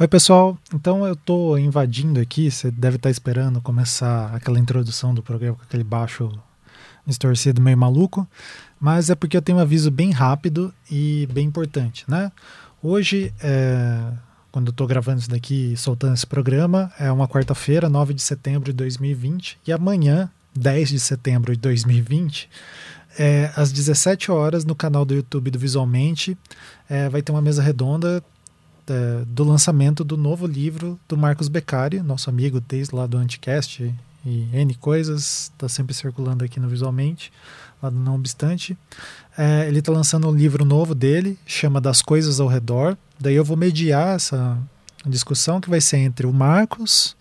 Oi, pessoal. Então eu tô invadindo aqui, você deve estar esperando começar aquela introdução do programa com aquele baixo distorcido meio maluco, mas é porque eu tenho um aviso bem rápido e bem importante, né? Hoje, é, quando eu tô gravando isso daqui soltando esse programa, é uma quarta-feira, 9 de setembro de 2020, e amanhã, 10 de setembro de 2020, é, às 17 horas, no canal do YouTube do Visualmente, é, vai ter uma mesa redonda é, do lançamento do novo livro do Marcos Beccari, nosso amigo desde lá do Anticast e N coisas, está sempre circulando aqui no Visualmente, lá do Não Obstante. É, ele está lançando um livro novo dele, chama Das Coisas ao Redor. Daí eu vou mediar essa discussão que vai ser entre o Marcos,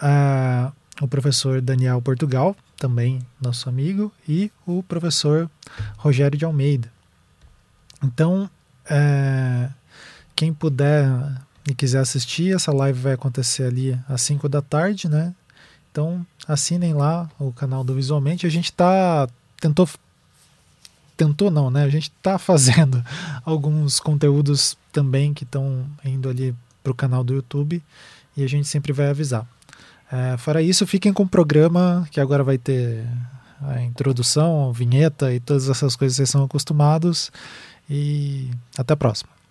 a, o professor Daniel Portugal, também nosso amigo, e o professor Rogério de Almeida. Então, é, quem puder e quiser assistir, essa live vai acontecer ali às 5 da tarde, né? Então assinem lá o canal do Visualmente. A gente tá tentou tentou não, né? A gente tá fazendo alguns conteúdos também que estão indo ali pro canal do YouTube e a gente sempre vai avisar. É, fora isso, fiquem com o programa que agora vai ter a introdução, a vinheta e todas essas coisas que vocês são acostumados. E até a próxima.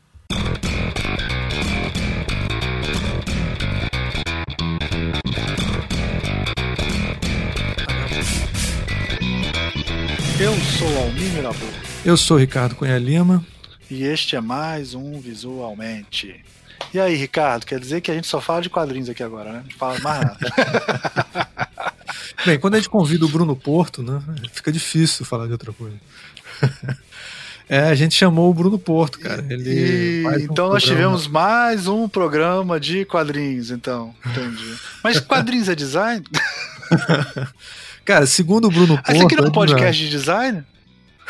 Eu sou Almir Mirabô. Eu sou Ricardo Cunha Lima. E este é mais um Visualmente. E aí, Ricardo, quer dizer que a gente só fala de quadrinhos aqui agora, né? Não fala mais nada. Bem, quando a gente convida o Bruno Porto, né? Fica difícil falar de outra coisa. É, a gente chamou o Bruno Porto, cara. Ele e, um então programa. nós tivemos mais um programa de quadrinhos, então. Entendi. Mas quadrinhos é design? cara, segundo o Bruno Porto. Isso aqui não é um podcast de design?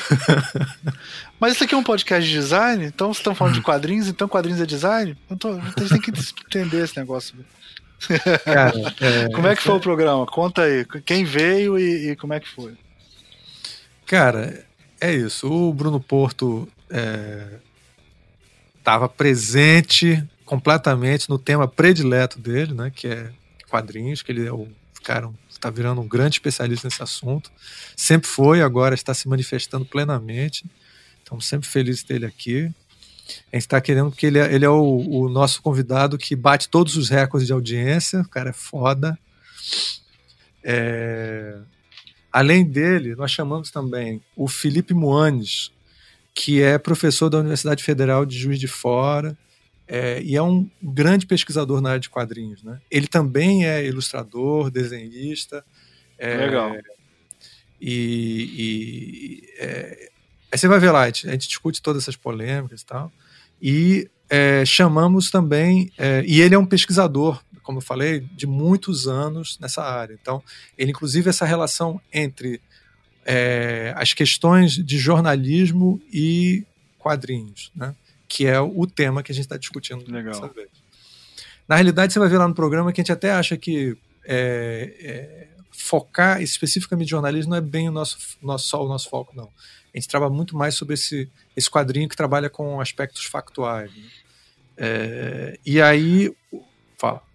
Mas isso aqui é um podcast de design? Então vocês estão falando de quadrinhos, então quadrinhos é design? Tô, a gente tem que entender esse negócio. Cara, é, como é que foi o programa? Conta aí. Quem veio e, e como é que foi? Cara, é isso. O Bruno Porto estava é, presente completamente no tema predileto dele, né, que é quadrinhos, que ele é o cara está virando um grande especialista nesse assunto. Sempre foi, agora está se manifestando plenamente. Estamos sempre felizes de ter ele aqui. A gente está querendo, porque ele é, ele é o, o, nosso convidado que bate todos os recordes de audiência. O cara é foda. É, Além dele, nós chamamos também o Felipe Moanes, que é professor da Universidade Federal de Juiz de Fora é, e é um grande pesquisador na área de quadrinhos. Né? Ele também é ilustrador, desenhista. É, Legal. E, e é, aí você vai ver lá, a gente, discute todas essas polêmicas e tal. E é, chamamos também, é, e ele é um pesquisador como eu falei, de muitos anos nessa área. Então, ele, inclusive, essa relação entre é, as questões de jornalismo e quadrinhos, né? que é o tema que a gente está discutindo Legal. dessa vez. Na realidade, você vai ver lá no programa que a gente até acha que é, é, focar especificamente em jornalismo não é bem o nosso, nosso, só o nosso foco, não. A gente trabalha muito mais sobre esse, esse quadrinho que trabalha com aspectos factuais. Né? É, e aí. Fala.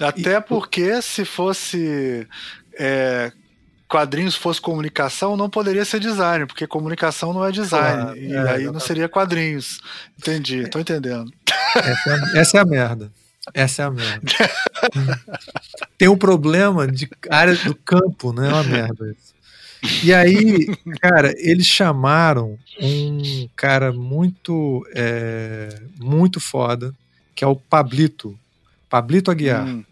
Até e, porque se fosse é, quadrinhos fosse comunicação, não poderia ser design, porque comunicação não é design. e é, aí não seria quadrinhos. Entendi, tô entendendo. Essa é, essa é a merda. Essa é a merda. Tem um problema de área do campo, né? É uma merda isso. E aí, cara, eles chamaram um cara muito, é, muito foda, que é o Pablito, Pablito Aguiar. Hum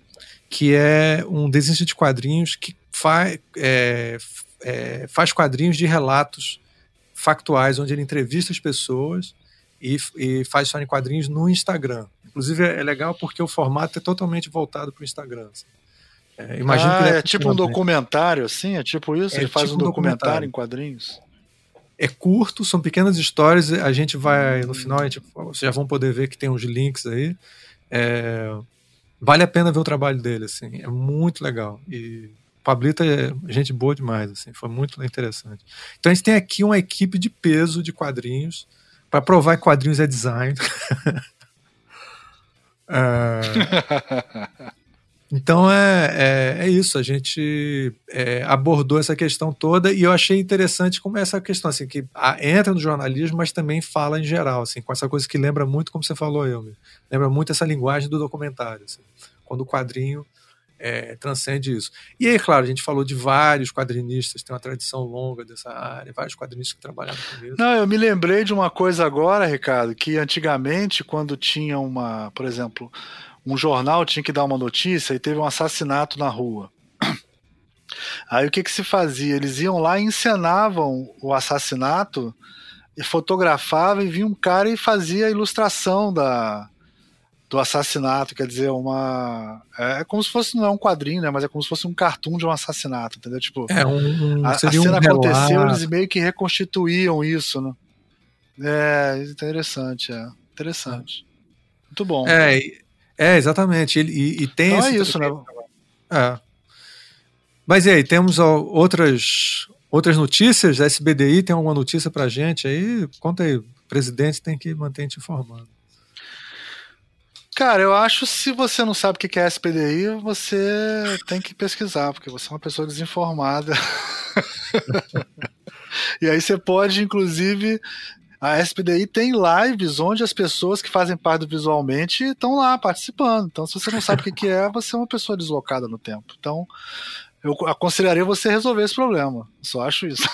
que é um desenho de quadrinhos que faz, é, é, faz quadrinhos de relatos factuais, onde ele entrevista as pessoas e, e faz só em quadrinhos no Instagram. Inclusive é, legal porque o formato é totalmente voltado para o Instagram. Assim. É, imagino ah, que é, é tipo um documentário, assim? É tipo isso? É ele faz tipo um documentário, documentário em quadrinhos? É curto, são pequenas histórias. A gente vai, no final, a gente, vocês já vão poder ver que tem uns links aí. É, vale a pena ver o trabalho dele, assim, é muito legal. E Pablito é gente boa demais, assim, foi muito interessante. Então a gente tem aqui uma equipe de peso de quadrinhos para provar que quadrinhos é design. Uh, então é, é, é, isso, a gente é, abordou essa questão toda e eu achei interessante como essa questão, assim, que a, entra no jornalismo, mas também fala em geral, assim, com essa coisa que lembra muito, como você falou, eu, lembra muito essa linguagem do documentário, assim, quando o quadrinho é, transcende isso. E aí, claro, a gente falou de vários quadrinistas, tem uma tradição longa dessa área, vários quadrinistas que trabalharam com isso. Não, eu me lembrei de uma coisa agora, Ricardo, que antigamente, quando tinha uma, por exemplo, um jornal tinha que dar uma notícia e teve um assassinato na rua. Aí o que, que se fazia? Eles iam lá e encenavam o assassinato e fotografavam e vinha um cara e fazia a ilustração da, do assassinato, quer dizer, uma. É, é como se fosse, não é um quadrinho, né? Mas é como se fosse um cartoon de um assassinato, entendeu? Tipo, é um, a, a cena um aconteceu, eles meio que reconstituíam isso, né? É, interessante, é. Interessante. Muito bom. É, é, exatamente. Ele, e, e tem então é isso, né? É. Mas e aí, temos outras, outras notícias? A SBDI tem alguma notícia pra gente aí? Conta aí, o presidente tem que manter gente informado. Cara, eu acho que se você não sabe o que é SPDI, você tem que pesquisar, porque você é uma pessoa desinformada. e aí você pode, inclusive, a SPDI tem lives onde as pessoas que fazem parte do Visualmente estão lá participando. Então, se você não sabe o que é, você é uma pessoa deslocada no tempo. Então, eu aconselharia você resolver esse problema. Só acho isso.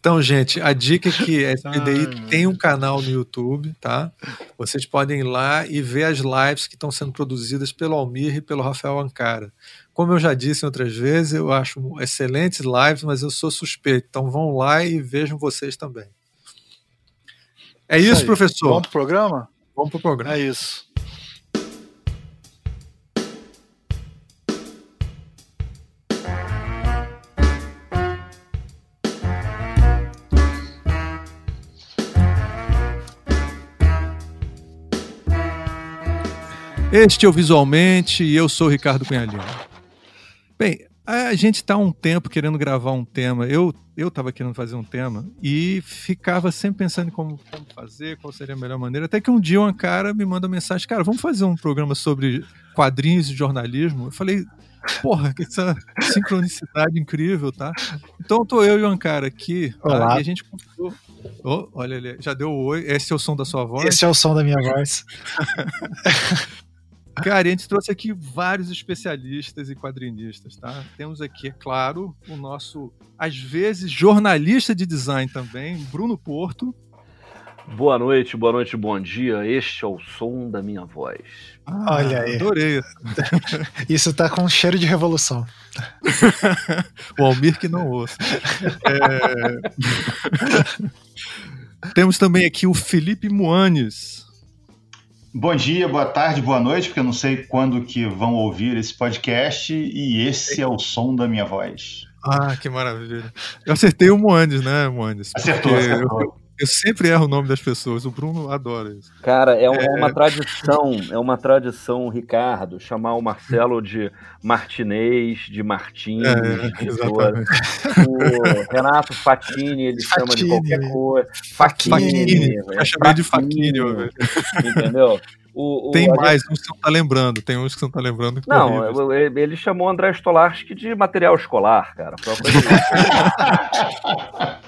Então, gente, a dica é que a SPDI tem um canal no YouTube, tá? Vocês podem ir lá e ver as lives que estão sendo produzidas pelo Almir e pelo Rafael Ancara. Como eu já disse outras vezes, eu acho excelentes lives, mas eu sou suspeito. Então vão lá e vejam vocês também. É isso, isso professor. Vamos pro programa? Vamos pro programa. É isso. Este é o Visualmente e eu sou o Ricardo Cunha Lima. Bem, a gente está há um tempo querendo gravar um tema. Eu eu estava querendo fazer um tema e ficava sempre pensando em como, como, fazer, qual seria a melhor maneira. Até que um dia um cara me manda uma mensagem, cara, vamos fazer um programa sobre quadrinhos e jornalismo. Eu falei, porra, que essa sincronicidade incrível, tá? Então tô eu e o Ancara aqui tá? e a gente oh, olha ali, já deu oi. Esse é o som da sua voz? Esse é o som da minha voz. Cara, a gente trouxe aqui vários especialistas e quadrinistas, tá? Temos aqui, é claro, o nosso, às vezes, jornalista de design também, Bruno Porto. Boa noite, boa noite, bom dia. Este é o som da minha voz. Ah, Olha aí. Adorei. Isso tá com cheiro de revolução. o Almir que não ouça. É... Temos também aqui o Felipe Moanes. Bom dia, boa tarde, boa noite, porque eu não sei quando que vão ouvir esse podcast e esse é o som da minha voz. Ah, que maravilha. Eu acertei o Moandes, né, Moandes? Acertou, acertou. Eu, eu, sempre erro o nome das pessoas, o Bruno adora isso. Cara, é, é... uma tradição, é uma tradição, Ricardo, chamar o Marcelo de Martinez, de Martins, é, de O Renato Fatini, ele Fatini. chama de qualquer coisa. Fatini. Eu chamei de Fatini, Entendeu? O, o, tem mais, uns que você não tá lembrando, tem uns que você não tá lembrando. não, ele chamou André Stolarski de material escolar, cara. Foi uma coisa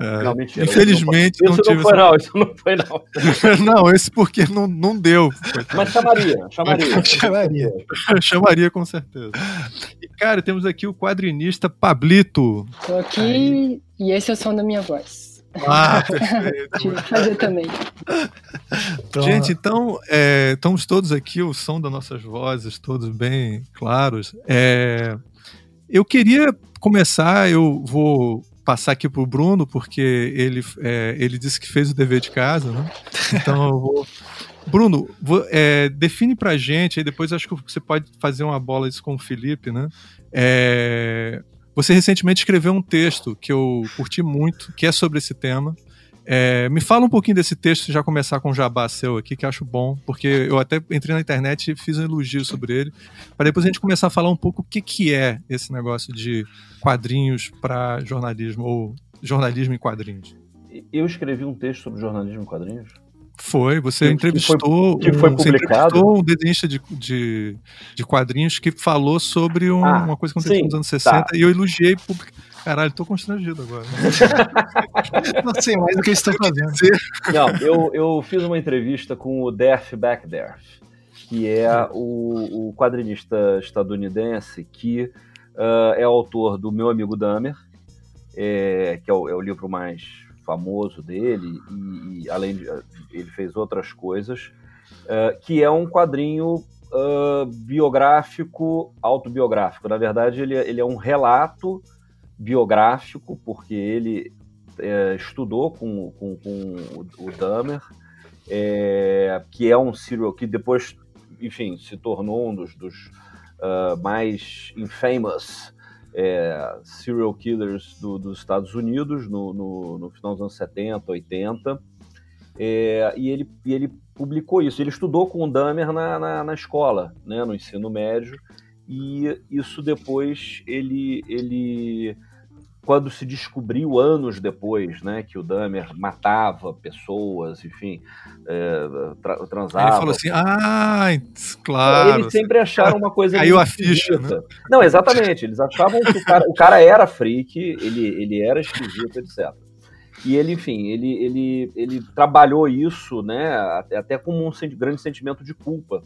É, não, mentira, Infelizmente isso não, isso não, não foi não, isso não foi não. não, esse porque não, não deu. Mas chamaria, chamaria. chamaria. chamaria com certeza. E cara, temos aqui o quadrinista Pablito. Tô aqui Aí. e esse é o som da minha voz. Ah, perfeito. fazer também. Gente, então, é, estamos todos aqui, o som das nossas vozes, todos bem claros. É, eu queria começar, eu vou passar aqui pro Bruno, porque ele, é, ele disse que fez o dever de casa, né? Então eu vou. Bruno, vou, é, define pra gente, aí depois acho que você pode fazer uma bola isso com o Felipe, né? É, você recentemente escreveu um texto que eu curti muito, que é sobre esse tema. É, me fala um pouquinho desse texto, já começar com o jabá seu aqui, que acho bom, porque eu até entrei na internet e fiz um elogio sobre ele, para depois a gente começar a falar um pouco o que, que é esse negócio de quadrinhos para jornalismo, ou jornalismo em quadrinhos. Eu escrevi um texto sobre jornalismo em quadrinhos? Foi, você que, entrevistou, que foi, que foi publicado. um desenhista de, de, de, quadrinhos que falou sobre um, ah, uma coisa que aconteceu sim, nos anos 60 tá. e eu elogiei public... Caralho, tô constrangido agora. Não sei mais do que estou fazendo. Não, eu, eu fiz uma entrevista com o Derf Back que é o, o quadrinista estadunidense que uh, é autor do Meu Amigo Dahmer, é, que é o, é o livro mais famoso dele, e, e, além de. ele fez outras coisas, uh, que é um quadrinho uh, biográfico, autobiográfico. Na verdade, ele, é, ele é um relato biográfico, porque ele é, estudou com, com, com o, o Dahmer, é, que é um serial que depois, enfim, se tornou um dos, dos uh, mais infamous é, serial killers do, dos Estados Unidos no, no, no, final dos anos 70, 80. É, e, ele, e ele publicou isso. Ele estudou com o Dahmer na, na, na, escola, né, no ensino médio, e isso depois ele, ele quando se descobriu anos depois, né, que o Dahmer matava pessoas, enfim, é, tra transava. Ele falou assim, ah, claro. Eles sempre acharam uma coisa. Caiu a ficha, né? Não, exatamente. Eles achavam que o cara, o cara era freak, ele, ele era esquisito, etc. E ele, enfim, ele, ele, ele trabalhou isso, né, até, até como um grande sentimento de culpa,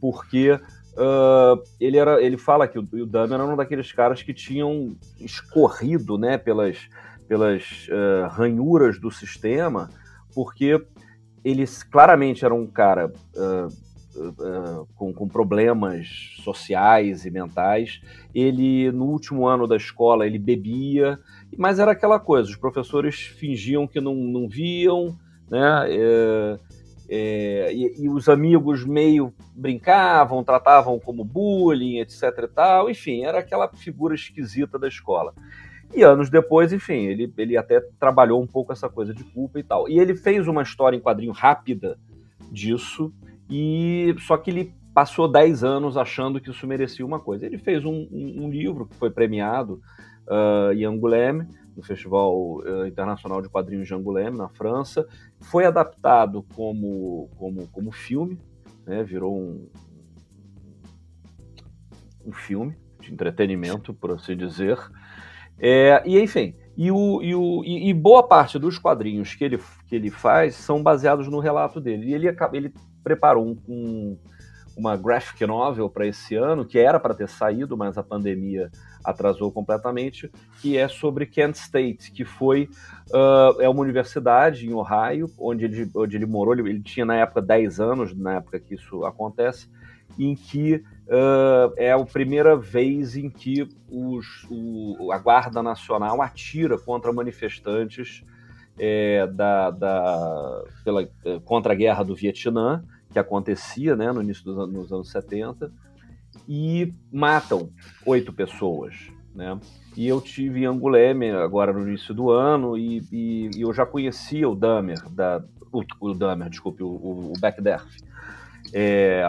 porque Uh, ele, era, ele fala que o, o era um daqueles caras que tinham escorrido né, pelas, pelas uh, ranhuras do sistema, porque ele claramente era um cara uh, com, com, problemas sociais e mentais. Ele, no último ano da escola, ele bebia, mas era aquela coisa, os professores fingiam que não, não viam, né? Eh, é, e, e, os amigos meio brincavam, tratavam como bullying, etc e tal. Enfim, era aquela figura esquisita da escola. E anos depois, enfim, ele, ele até trabalhou um pouco essa coisa de culpa e tal. E ele fez uma história em quadrinho rápida disso, e só que ele passou 10 anos achando que isso merecia uma coisa. Ele fez um, um, um livro que foi premiado uh, em Angoulême, no Festival uh, Internacional de Quadrinhos de Angoulême, na França. Foi adaptado como, como, como filme, né? virou um, um filme de entretenimento, por assim dizer. É, e enfim, e, o, e, o, e, e, boa parte dos quadrinhos que ele, que ele faz são baseados no relato dele. E ele, ele preparou um, um uma graphic novel para esse ano, que era para ter saído, mas a pandemia atrasou completamente, que é sobre Kent State, que foi uh, é uma universidade em Ohio, onde ele, onde ele morou, ele, ele, tinha na época 10 anos, na época que isso acontece, em que uh, é a primeira vez em que os, o, a Guarda Nacional atira contra manifestantes é, da, da, pela, contra a guerra do Vietnã, que acontecia né, no início dos anos, nos anos 70, e matam oito pessoas. Né? E eu tive em Anguleme agora no início do ano e, e, e eu já conhecia o Dahmer, da, o, o Dahmer, desculpe, o, o Beckderf. É,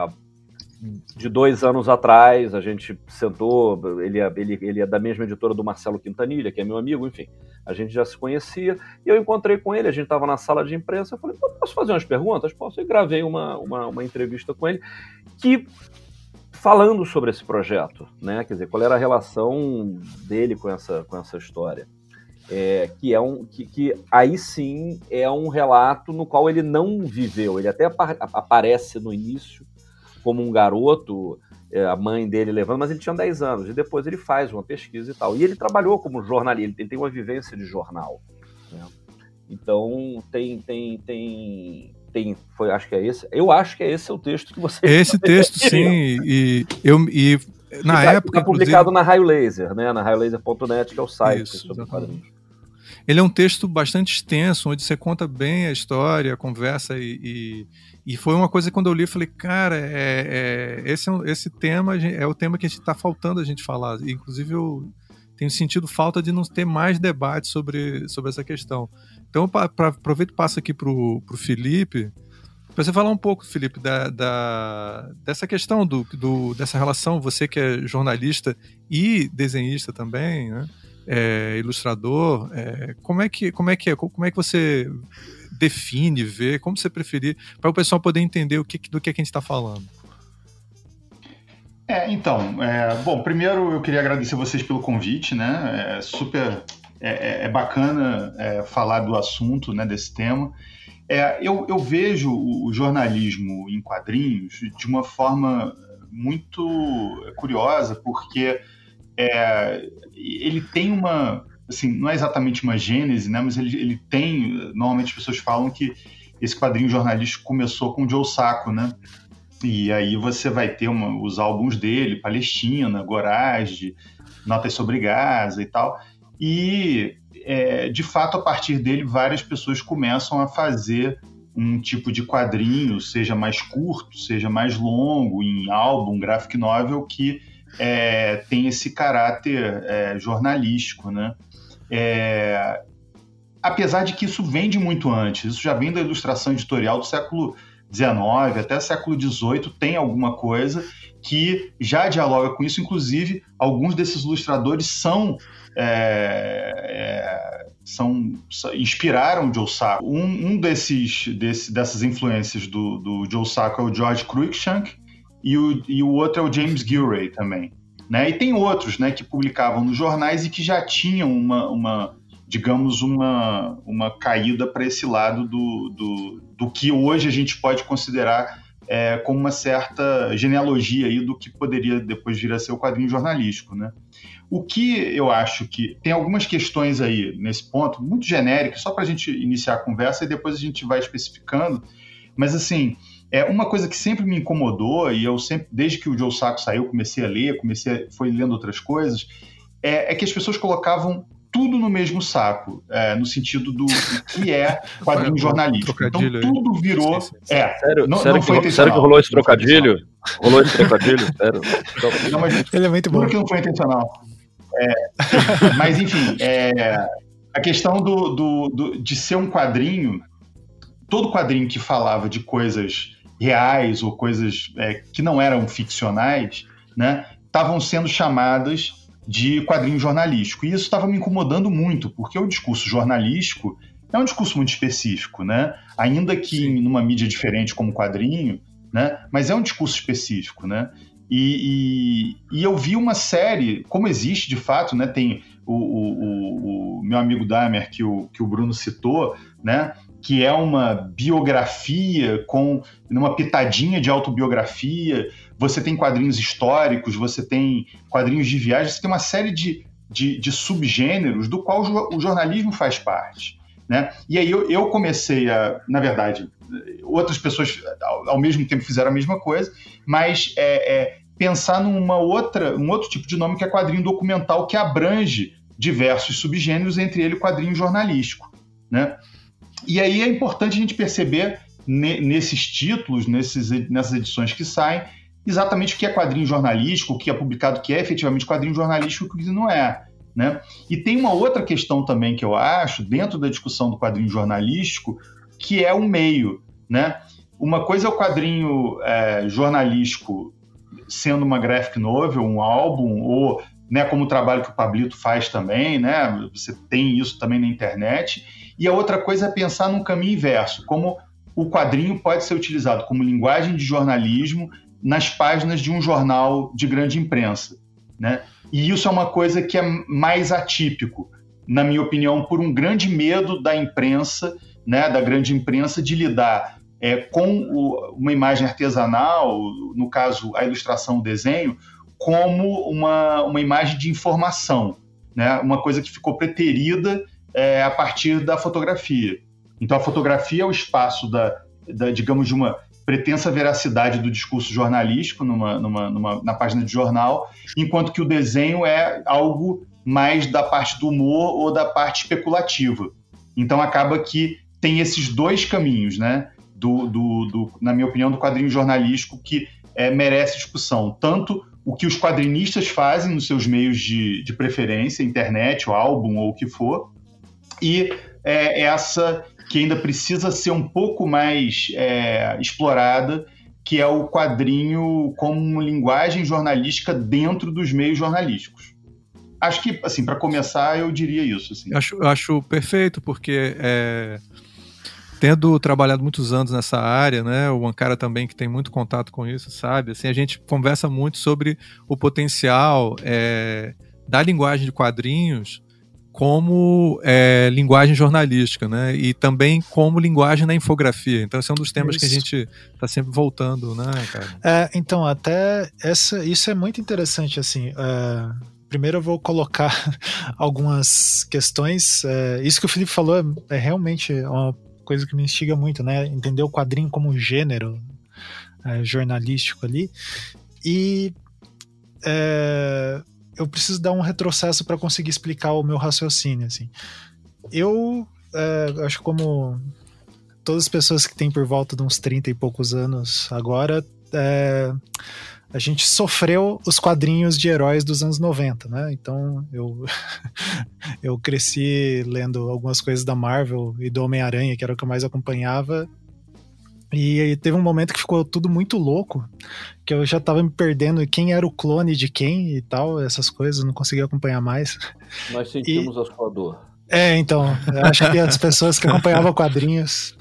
de dois anos atrás, a gente sentou, ele é, ele, ele é da mesma editora do Marcelo Quintanilha, que é meu amigo, enfim, a gente já se conhecia, e eu encontrei com ele, a gente estava na sala de imprensa, eu falei, posso fazer umas perguntas? Posso? E gravei uma, uma, uma entrevista com ele, que falando sobre esse projeto, né, quer dizer, qual era a relação dele com essa, com essa história. É, que é um que, que, aí sim é um relato no qual ele não viveu. Ele até aparece no início como um garoto, é, a mãe dele levando, mas ele tinha 10 anos, e depois ele faz uma pesquisa e tal. E ele trabalhou como jornalista, ele tem uma vivência de jornal. Né? Então tem, tem, tem, tem, foi, acho que é esse. Eu acho que é esse o texto que você. Esse texto, sim. E eu e na tá, época. Tá publicado na Raio Laser, né? Na raiolaser.net, que é o site Isso, sobre quadrinhos. Ele é um texto bastante extenso, onde você conta bem a história, conversa e, e, e foi uma coisa que quando eu li, eu falei, cara, é, é esse, é esse tema é o tema que a gente está faltando a gente falar. Inclusive, eu tenho sentido falta de não ter mais debate sobre, sobre essa questão. Então, pra, pra, aproveito e passo aqui para o Felipe, para você falar um pouco, Felipe, da, da, dessa questão do, do, dessa relação, você que é jornalista e desenhista também, né? é, ilustrador, é, como é que como é que é, como é que você define, vê, como você preferir, para o pessoal poder entender o que, do que, é que a gente está falando. É, então, é, bom, primeiro eu queria agradecer vocês pelo convite, né? É super é, é, é bacana é, falar do assunto, né, desse tema. É, eu, eu, vejo o jornalismo em quadrinhos de uma forma muito curiosa, porque é, ele tem uma, assim, não é exatamente uma gênese, né, mas ele, ele tem, normalmente as pessoas falam que esse quadrinho jornalístico começou com o Joe Sacco, né, e aí você vai ter uma, os álbuns dele, Palestina, Gorage, Notas sobre Gaza e tal, e é, de fato a partir dele várias pessoas começam a fazer um tipo de quadrinho, seja mais curto, seja mais longo, em álbum, graphic novel, que é, tem esse caráter é, jornalístico, né? É, apesar de que isso vem de muito antes, isso já vem da ilustração editorial do século XIX até século XVIII tem alguma coisa que já dialoga com isso. Inclusive, alguns desses ilustradores são é, é, são, inspiraram Joe Sacco. Um, um desses, desse, dessas influências do, do Joe Sacco é o George Cruikshank e o, e o outro é o James Gilray também. Né? E tem outros né, que publicavam nos jornais e que já tinham uma, uma digamos, uma, uma caída para esse lado do, do, do que hoje a gente pode considerar é, como uma certa genealogia aí do que poderia depois vir a ser o quadrinho jornalístico, né? O que eu acho que tem algumas questões aí nesse ponto, muito genéricas, só para a gente iniciar a conversa e depois a gente vai especificando, mas assim, é uma coisa que sempre me incomodou e eu sempre, desde que o Joe Sacco saiu, comecei a ler, comecei a, foi lendo outras coisas, é, é que as pessoas colocavam tudo no mesmo saco, é, no sentido do, do, que é quadrinho jornalístico. Então tudo virou. É, sério, não, sério, não foi que, sério que rolou esse trocadilho? Rolou esse trocadilho? Sério? Não, mas, Ele é muito bom. que não foi intencional. É, mas, enfim, é, a questão do, do, do, de ser um quadrinho, todo quadrinho que falava de coisas reais ou coisas é, que não eram ficcionais, né, estavam sendo chamadas de quadrinho jornalístico. E isso estava me incomodando muito, porque o discurso jornalístico é um discurso muito específico, né? Ainda que numa mídia diferente como quadrinho, né? Mas é um discurso específico, né? E, e, e eu vi uma série, como existe de fato, né? Tem o, o, o, o meu amigo Damer, que o, que o Bruno citou, né? que é uma biografia com uma pitadinha de autobiografia. Você tem quadrinhos históricos, você tem quadrinhos de viagem, você tem uma série de, de, de subgêneros do qual o jornalismo faz parte. Né? E aí eu, eu, comecei a, na verdade, outras pessoas ao, ao, mesmo tempo fizeram a mesma coisa, mas é, é, pensar numa outra, um outro tipo de nome que é quadrinho documental que abrange diversos subgêneros, entre ele o quadrinho jornalístico. Né? E aí é importante a gente perceber nesses títulos, nesses, nessas edições que saem, exatamente o que é quadrinho jornalístico, o que é publicado que é efetivamente quadrinho jornalístico e o que não é. Né? E tem uma outra questão também que eu acho, dentro da discussão do quadrinho jornalístico, que é o meio. Né? Uma coisa é o quadrinho é, jornalístico sendo uma graphic novel, um álbum, ou né, como o trabalho que o Pablito faz também, né? Você tem isso também na internet. E a outra coisa é pensar num caminho inverso, como o quadrinho pode ser utilizado como linguagem de jornalismo nas páginas de um jornal de grande imprensa. Né? E isso é uma coisa que é mais atípico, na minha opinião, por um grande medo da imprensa, né, da grande imprensa, de lidar é, com o, uma imagem artesanal, no caso a ilustração, o desenho, como uma, uma imagem de informação, né, uma coisa que ficou preterida é, a partir da fotografia. Então, a fotografia é o espaço da, da, digamos, de uma pretensa veracidade do discurso jornalístico numa, numa, numa, na página de jornal, enquanto que o desenho é algo mais da parte do humor ou da parte especulativa. Então, acaba que tem esses dois caminhos, né? Do, do, do na minha opinião, do quadrinho jornalístico que é, merece discussão. Tanto o que os quadrinistas fazem nos seus meios de, de preferência, internet, ou álbum ou o que for, e é, essa que ainda precisa ser um pouco mais é, explorada, que é o quadrinho como linguagem jornalística dentro dos meios jornalísticos. Acho que, assim, para começar, eu diria isso. Assim. Eu acho, eu acho perfeito, porque é, tendo trabalhado muitos anos nessa área, né, o Ankara também que tem muito contato com isso, sabe? Assim, a gente conversa muito sobre o potencial é, da linguagem de quadrinhos como é, linguagem jornalística, né? E também como linguagem na infografia. Então, esse é um dos temas isso. que a gente está sempre voltando, né, cara? É, então, até essa, isso é muito interessante, assim. É, primeiro eu vou colocar algumas questões. É, isso que o Felipe falou é, realmente uma coisa que me instiga muito, né? Entender o quadrinho como gênero é, jornalístico ali. E é, eu preciso dar um retrocesso para conseguir explicar o meu raciocínio, assim. Eu é, acho como todas as pessoas que têm por volta de uns 30 e poucos anos agora, é, a gente sofreu os quadrinhos de heróis dos anos 90, né? Então eu, eu cresci lendo algumas coisas da Marvel e do Homem-Aranha, que era o que eu mais acompanhava, e teve um momento que ficou tudo muito louco, que eu já tava me perdendo quem era o clone de quem e tal, essas coisas, não conseguia acompanhar mais. Nós sentimos e... a sua dor. É, então, eu acho que as pessoas que acompanhavam quadrinhos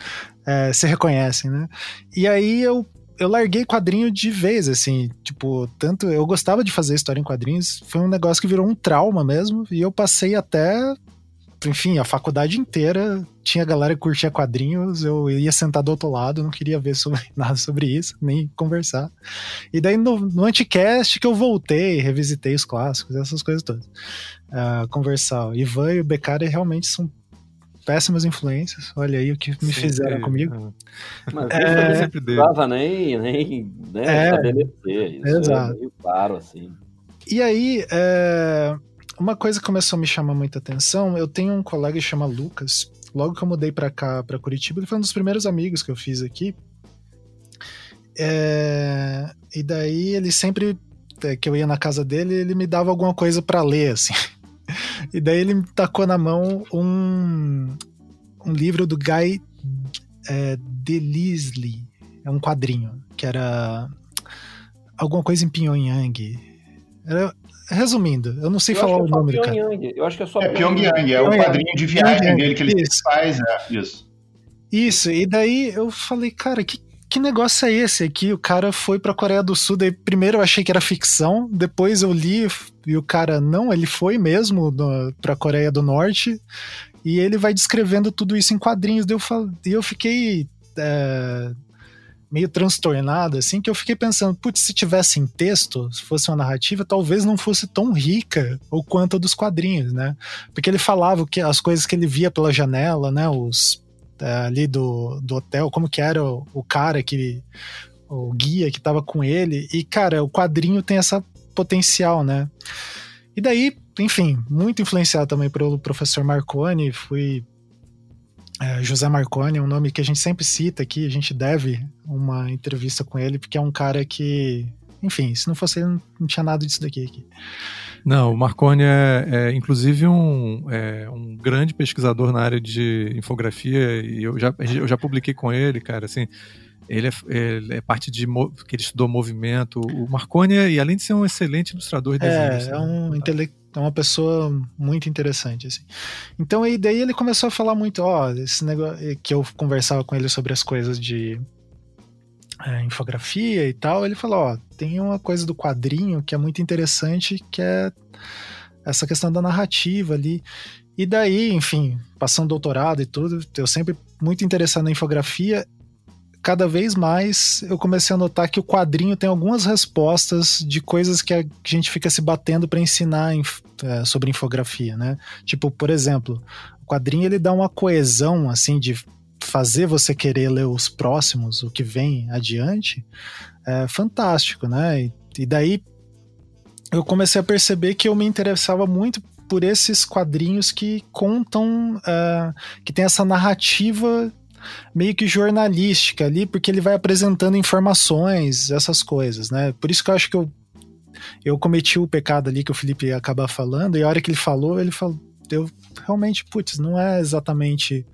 é, se reconhecem, né? E aí eu, eu larguei quadrinho de vez, assim, tipo, tanto eu gostava de fazer história em quadrinhos, foi um negócio que virou um trauma mesmo, e eu passei até enfim, a faculdade inteira tinha galera que curtia quadrinhos, eu ia sentar do outro lado, não queria ver sobre, nada sobre isso, nem conversar. E daí no, no Anticast que eu voltei, revisitei os clássicos, essas coisas todas. Uh, conversar. O Ivan e o Beccari realmente são péssimas influências. Olha aí o que me Sim, fizeram é, comigo. Mas é, não sempre precisava nem, nem né, é, estabelecer isso. Exato. É meio claro, assim. E aí, é, uma coisa que começou a me chamar muita atenção, eu tenho um colega que chama Lucas. Logo que eu mudei para cá, para Curitiba, ele foi um dos primeiros amigos que eu fiz aqui. É, e daí ele sempre é, que eu ia na casa dele, ele me dava alguma coisa para ler, assim. E daí ele me tacou na mão um, um livro do Guy é, Delisle, é um quadrinho, que era alguma coisa em Pyongyang. Era, resumindo, eu não sei eu falar o nome do cara. Eu acho que é só é Pyongyang, é o quadrinho de viagem Pyongyang. dele que ele isso. faz, é, isso. Isso, e daí eu falei, cara, que, que negócio é esse aqui? O cara foi pra Coreia do Sul, daí primeiro eu achei que era ficção, depois eu li e o cara, não, ele foi mesmo no, pra Coreia do Norte, e ele vai descrevendo tudo isso em quadrinhos, daí eu, eu fiquei é, meio transtornada, assim, que eu fiquei pensando, putz, se tivesse em texto, se fosse uma narrativa, talvez não fosse tão rica o quanto a dos quadrinhos, né? Porque ele falava que as coisas que ele via pela janela, né? Os é, ali do, do hotel, como que era o, o cara que o guia que tava com ele, e cara, o quadrinho tem essa potencial, né? E daí, enfim, muito influenciado também pelo professor Marconi, fui é, José Marconi é um nome que a gente sempre cita aqui, a gente deve uma entrevista com ele, porque é um cara que, enfim, se não fosse ele, não tinha nada disso daqui aqui. Não, o Marconi é, é inclusive um, é, um grande pesquisador na área de infografia, e eu já, eu já publiquei com ele, cara, assim, ele é, ele é, parte de que ele estudou movimento. O Marconi, e além de ser um excelente ilustrador de é, desenhos, é um intelectual é uma pessoa muito interessante, assim. Então aí daí ele começou a falar muito, ó, esse negócio que eu conversava com ele sobre as coisas de é, infografia e tal, ele falou, ó, tem uma coisa do quadrinho que é muito interessante, que é essa questão da narrativa ali. E daí, enfim, passando doutorado e tudo, eu sempre muito interessado na infografia cada vez mais eu comecei a notar que o quadrinho tem algumas respostas de coisas que a gente fica se batendo para ensinar é, sobre infografia, né? Tipo, por exemplo, o quadrinho ele dá uma coesão assim de fazer você querer ler os próximos, o que vem adiante, é fantástico, né? E, e daí eu comecei a perceber que eu me interessava muito por esses quadrinhos que contam, uh, que tem essa narrativa meio que jornalística ali, porque ele vai apresentando informações, essas coisas, né? Por isso que eu acho que eu, eu cometi o pecado ali que o Felipe acabar falando, e a hora que ele falou, ele falou, eu realmente, putz, não é exatamente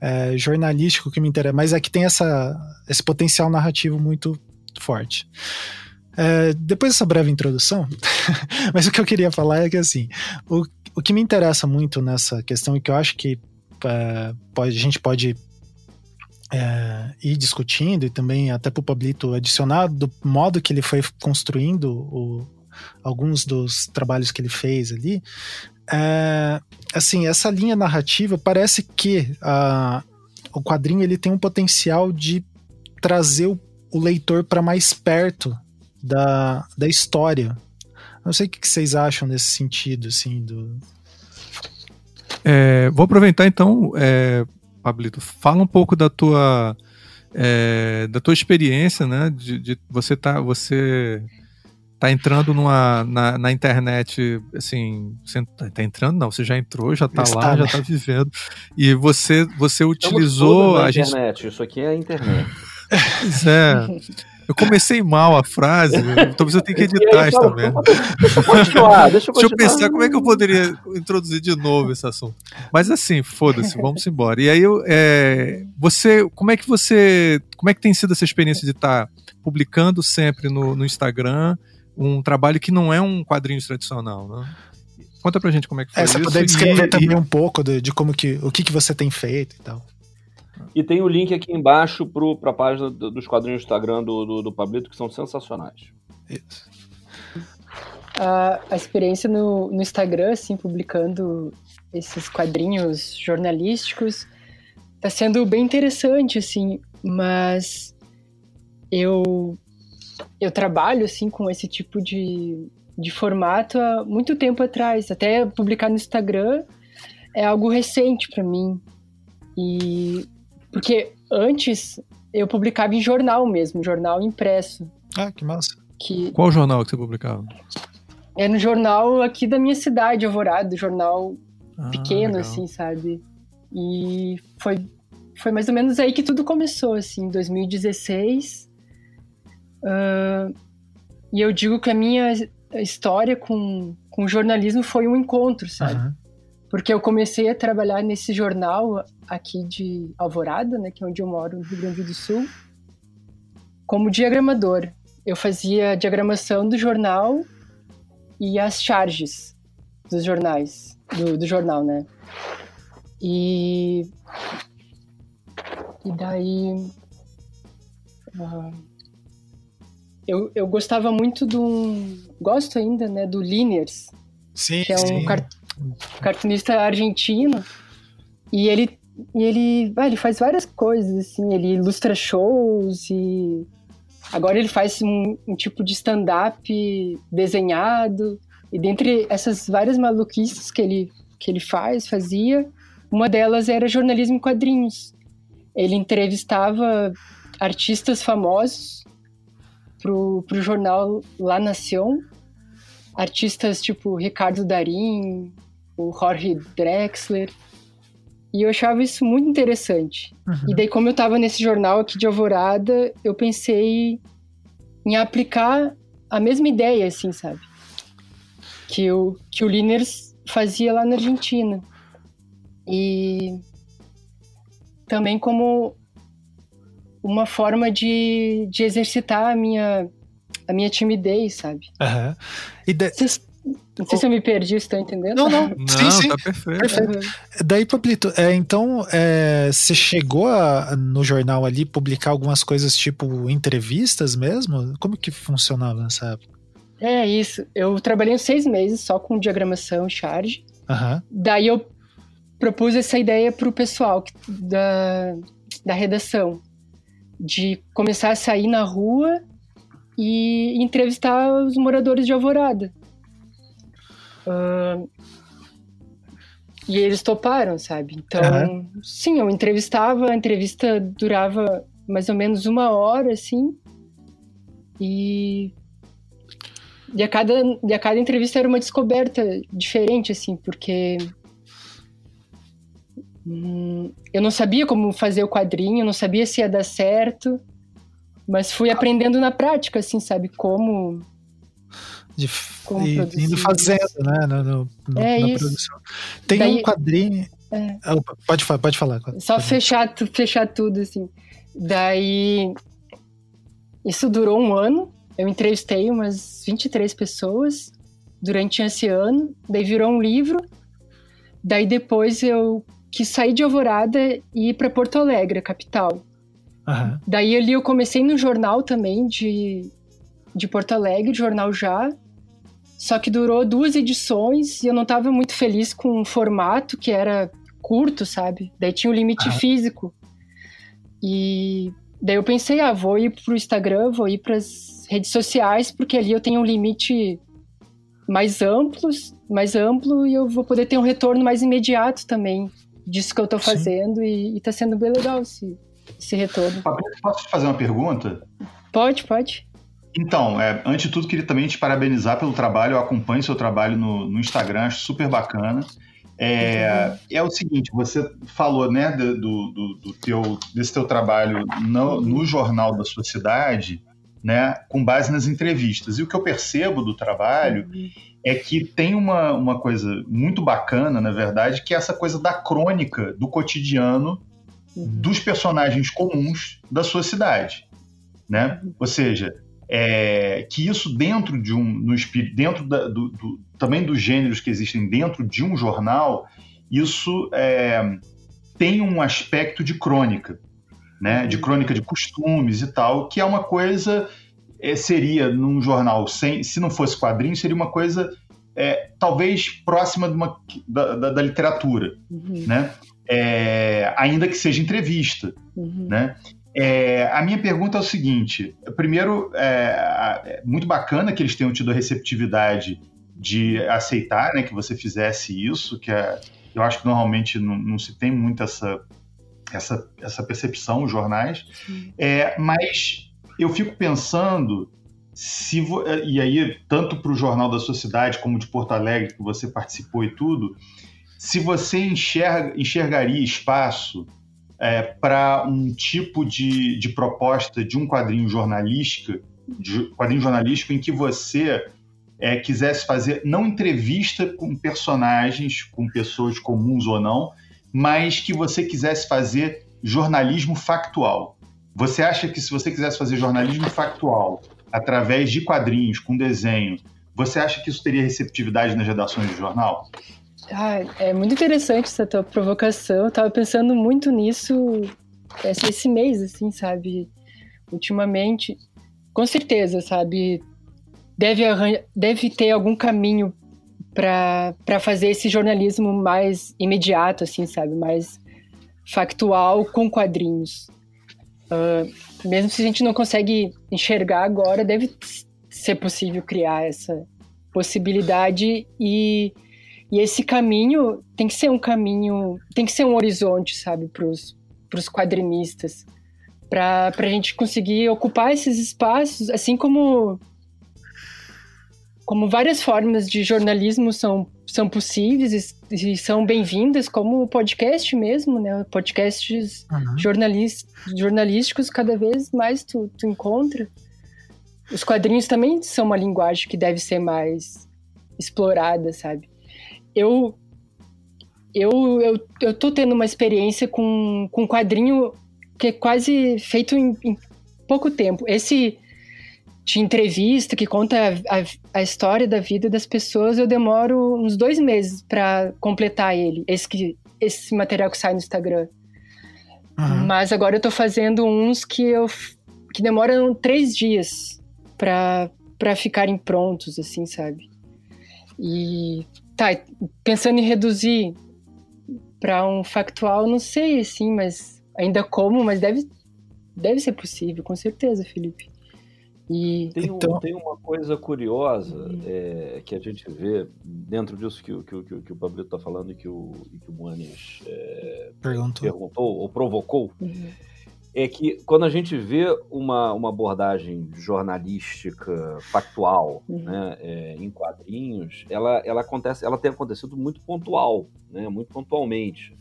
é, jornalístico que me interessa, mas é que tem essa, esse potencial narrativo muito forte. É, depois dessa breve introdução, mas o que eu queria falar é que assim, o, o que me interessa muito nessa questão e que eu acho que é, pode, a gente pode é, ir discutindo e também até para o Pablito adicionar do modo que ele foi construindo o, alguns dos trabalhos que ele fez ali. É, assim, essa linha narrativa parece que a, o quadrinho ele tem um potencial de trazer o, o leitor para mais perto da, da história. Não sei o que vocês acham nesse sentido, assim, do... É, vou aproveitar então, é, Pablito, fala um pouco da tua é, da tua experiência, né? De, de, você tá você tá entrando numa, na, na internet, assim, você tá, tá entrando? Não, você já entrou, já tá Está, lá, né? já tá vivendo. E você você utilizou a internet, gente... isso aqui é a internet. Pois é. Eu comecei mal a frase, talvez eu tenha que editar isso também. Deixa eu continuar, deixa eu, deixa eu pensar como é que eu poderia introduzir de novo esse assunto. Mas assim, foda-se, vamos embora. E aí, é, você, como é que você, como é que tem sido essa experiência de estar tá publicando sempre no, no Instagram um trabalho que não é um quadrinho tradicional, né? Conta pra gente como é que foi é, isso. Você poder descrever e, também e... um pouco de, de, como que, o que, que você tem feito e tal. E tem o link aqui embaixo para a página dos quadrinhos do Instagram do, do, do Pablito, que são sensacionais. Isso. A, a experiência no, no Instagram, assim, publicando esses quadrinhos jornalísticos, está sendo bem interessante, assim, mas eu eu trabalho assim com esse tipo de, de formato há muito tempo atrás. Até publicar no Instagram é algo recente para mim. E porque antes eu publicava em jornal mesmo, jornal impresso. Ah, que massa. Que... Qual jornal que você publicava? É no jornal aqui da minha cidade, Alvorada, jornal ah, pequeno, legal. assim, sabe? E foi, foi mais ou menos aí que tudo começou, assim, em 2016. Uh, e eu digo que a minha história com, com jornalismo foi um encontro, sabe? Uhum. Porque eu comecei a trabalhar nesse jornal aqui de Alvorada, né, que é onde eu moro, no Rio Grande do Sul, como diagramador. Eu fazia diagramação do jornal e as charges dos jornais, do, do jornal, né? E, e daí uh, eu, eu gostava muito do gosto ainda, né, do Liniers, sim, que é um sim cartunista argentino. E ele, e ele, ah, ele faz várias coisas, assim. Ele ilustra shows e agora ele faz um, um tipo de stand-up desenhado. E dentre essas várias maluquices que ele, que ele faz, fazia, uma delas era jornalismo em quadrinhos. Ele entrevistava artistas famosos pro, pro jornal La Nación artistas tipo Ricardo Darim, o Jorge Drexler. E eu achava isso muito interessante. Uhum. E daí, como eu estava nesse jornal aqui de Alvorada, eu pensei em aplicar a mesma ideia, assim, sabe? Que o, que o Liners fazia lá na Argentina. E também como uma forma de, de exercitar a minha a minha timidez, sabe? Uhum. E de... Não sei se eu me perdi, você tá entendendo? Não, não. não sim, sim. Tá perfeito. perfeito. Uhum. Daí, Pablito, é, então é, você chegou a, no jornal ali publicar algumas coisas tipo entrevistas mesmo? Como que funcionava nessa época? É isso. Eu trabalhei uns seis meses só com diagramação charge. Uhum. Daí eu propus essa ideia pro pessoal da, da redação de começar a sair na rua e entrevistar os moradores de Alvorada. Uh, e eles toparam, sabe? Então, uhum. sim, eu entrevistava, a entrevista durava mais ou menos uma hora, assim. E. E a cada, e a cada entrevista era uma descoberta diferente, assim, porque. Hum, eu não sabia como fazer o quadrinho, não sabia se ia dar certo. Mas fui aprendendo na prática, assim, sabe? Como. De, como e, indo fazendo, né? No, no, é na isso. produção. Tem Daí, um quadrinho. É. Ah, pode, pode falar. Só pode fechar, fechar tudo, assim. Daí. Isso durou um ano. Eu entrevistei umas 23 pessoas durante esse ano. Daí virou um livro. Daí depois eu quis sair de Alvorada e ir para Porto Alegre, a capital Uhum. Daí ali eu comecei no jornal também de, de Porto Alegre, Jornal Já. Só que durou duas edições e eu não estava muito feliz com o formato, que era curto, sabe? Daí tinha o um limite uhum. físico. E daí eu pensei, ah, vou ir pro Instagram, vou ir para as redes sociais, porque ali eu tenho um limite mais amplo, mais amplo e eu vou poder ter um retorno mais imediato também disso que eu estou fazendo e, está sendo bem legal esse, esse retorno. Posso te fazer uma pergunta? Pode, pode. Então, é, antes de tudo, queria também te parabenizar pelo trabalho. Eu acompanho seu trabalho no, no Instagram, acho super bacana. É, é o seguinte, você falou, né, do, do, do teu, desse teu trabalho no, no, jornal da sua cidade, né, com base nas entrevistas. E o que eu percebo do trabalho uhum. é que tem uma, uma coisa muito bacana, na verdade, que é essa coisa da crônica do cotidiano. Dos personagens comuns da sua cidade, né? Uhum. Ou seja, é, que isso dentro de um no dentro da, do, do, também dos gêneros que existem dentro de um jornal isso é, tem um aspecto de crônica né de crônica de costumes e tal que é uma coisa é, seria num jornal sem se não fosse quadrinho seria uma coisa é, talvez próxima de uma, da, da, da literatura uhum. né é, ainda que seja entrevista uhum. né? É, a minha pergunta é o seguinte: primeiro, é, é, muito bacana que eles tenham tido a receptividade de aceitar né, que você fizesse isso, que é, eu acho que normalmente não, não se tem muito essa, essa, essa percepção nos jornais, é, mas eu fico pensando se e aí tanto para o jornal da sua cidade como de Porto Alegre que você participou e tudo, se você enxerga, enxergaria espaço é, para um tipo de, de proposta de um quadrinho jornalístico, de quadrinho jornalístico em que você é, quisesse fazer não entrevista com personagens, com pessoas comuns ou não, mas que você quisesse fazer jornalismo factual. Você acha que se você quisesse fazer jornalismo factual através de quadrinhos, com desenho, você acha que isso teria receptividade nas redações do jornal? Ah, é muito interessante essa tua provocação. Eu tava pensando muito nisso esse mês, assim, sabe? Ultimamente. Com certeza, sabe? Deve, deve ter algum caminho para fazer esse jornalismo mais imediato, assim, sabe? Mais factual com quadrinhos. Uh, mesmo se a gente não consegue enxergar agora, deve ser possível criar essa possibilidade e e esse caminho tem que ser um caminho, tem que ser um horizonte, sabe, para os quadrinistas, para a gente conseguir ocupar esses espaços, assim como como várias formas de jornalismo são, são possíveis e, e são bem-vindas, como o podcast mesmo, né? Podcasts uhum. jornalísticos cada vez mais tu, tu encontra. Os quadrinhos também são uma linguagem que deve ser mais explorada, sabe? Eu eu, eu, eu tô tendo uma experiência com, com um quadrinho que é quase feito em, em pouco tempo. Esse de entrevista que conta a, a, a, história da vida das pessoas, eu demoro uns dois meses para completar ele, esse, que, esse material que sai no Instagram. Uhum. Mas agora eu tô fazendo uns que eu que demoram três dias para ficarem prontos, assim, sabe? E Tá, pensando em reduzir para um factual, não sei, assim, mas ainda como, mas deve, deve ser possível, com certeza, Felipe. E, tem, um, então... tem uma coisa curiosa uhum. é, que a gente vê dentro disso que, que, que, que o Pablito está falando e que o, e que o Moanes é, perguntou. perguntou ou provocou. Uhum é que quando a gente vê uma, uma abordagem jornalística factual uhum. né, é, em quadrinhos, ela, ela acontece, ela tem acontecido muito pontual, né, muito pontualmente.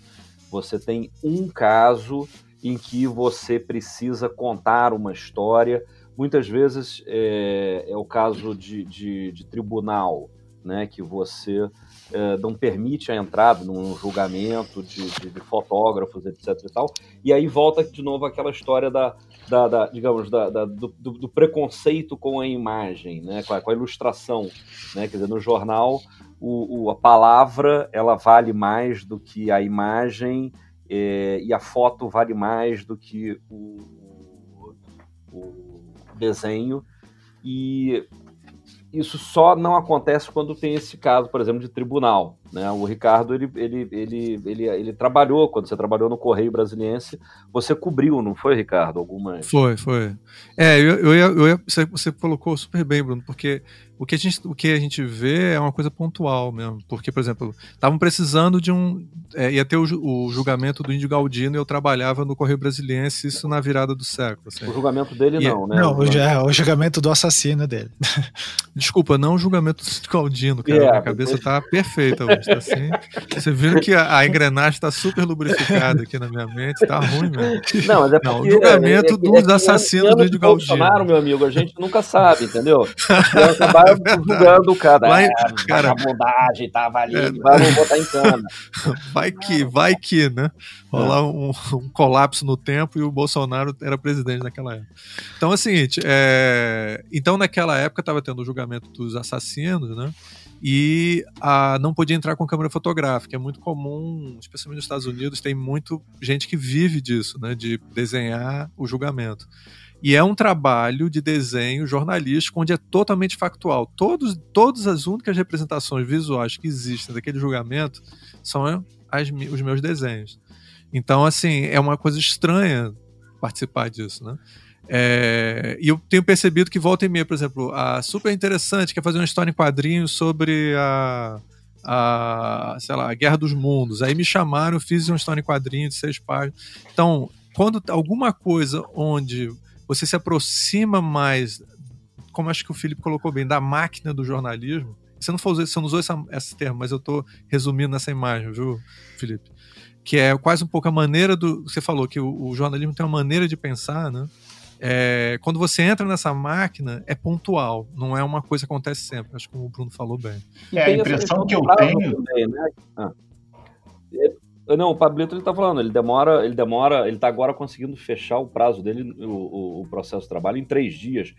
Você tem um caso em que você precisa contar uma história. Muitas vezes é, é o caso de, de, de tribunal, né, que você é, não permite a entrada num julgamento de, de, de, fotógrafos, etc e tal. E aí volta de novo aquela história da, da, da digamos, da, da do, do, preconceito com a imagem, né? com, a, com a ilustração. Né? Quer dizer, no jornal, o, o, a palavra ela vale mais do que a imagem é, e a foto vale mais do que o, o desenho e isso só não acontece quando tem esse caso, por exemplo, de tribunal. Né? O Ricardo ele, ele, ele, ele, ele trabalhou, quando você trabalhou no Correio Brasiliense, você cobriu, não foi, Ricardo? Algumas. Foi, foi. É, eu, eu, eu você colocou super bem, Bruno, porque o que, a gente, o que a gente vê é uma coisa pontual mesmo. Porque, por exemplo, estavam precisando de um. É, ia ter o, o, julgamento do Índio Galdino e eu trabalhava no Correio Brasiliense, isso na virada do século. Assim. O julgamento dele e, não, né? Não, o, é, o julgamento do assassino dele. Desculpa, não o julgamento do Galdino, cara. Yeah, Minha cabeça tá perfeita hoje. Tá assim. Você viu que a, a engrenagem está super lubrificada aqui na minha mente, tá ruim mesmo. Não, mas é porque, não, o julgamento é, é, dos é assassinos do Índio Galdino. Bolsonaro, meu amigo, a gente nunca sabe, entendeu? acabar julgando o cara. Vai, é, cara vagabundagem, tava ali, é, vamos botar em cana. Vai que, vai que, né? Rolar um, um, colapso no tempo e o Bolsonaro era presidente naquela época. Então é o seguinte, é... então naquela época estava tendo o julgamento dos assassinos, né? e a, não podia entrar com câmera fotográfica. É muito comum, especialmente nos Estados Unidos, tem muito gente que vive disso, né, de desenhar o julgamento. E é um trabalho de desenho jornalístico onde é totalmente factual. Todos, todas as únicas representações visuais que existem daquele julgamento são as, os meus desenhos. Então, assim, é uma coisa estranha participar disso, né? É, e eu tenho percebido que volta e meia, por exemplo, a super interessante quer fazer uma história em quadrinhos sobre a, a, sei lá, a Guerra dos Mundos. Aí me chamaram, fiz uma história em quadrinhos de seis páginas. Então, quando alguma coisa onde você se aproxima mais, como acho que o Felipe colocou bem, da máquina do jornalismo. Você não, falou, você não usou essa, esse termo, mas eu estou resumindo nessa imagem, viu, Felipe? Que é quase um pouco a maneira do. Você falou que o, o jornalismo tem uma maneira de pensar, né? É, quando você entra nessa máquina, é pontual, não é uma coisa que acontece sempre. Acho que o Bruno falou bem. É, a impressão que eu tenho. Também, né? ah. Não, o Pablito ele tá falando, ele demora, ele demora, ele tá agora conseguindo fechar o prazo dele, o, o, processo de trabalho, em três dias.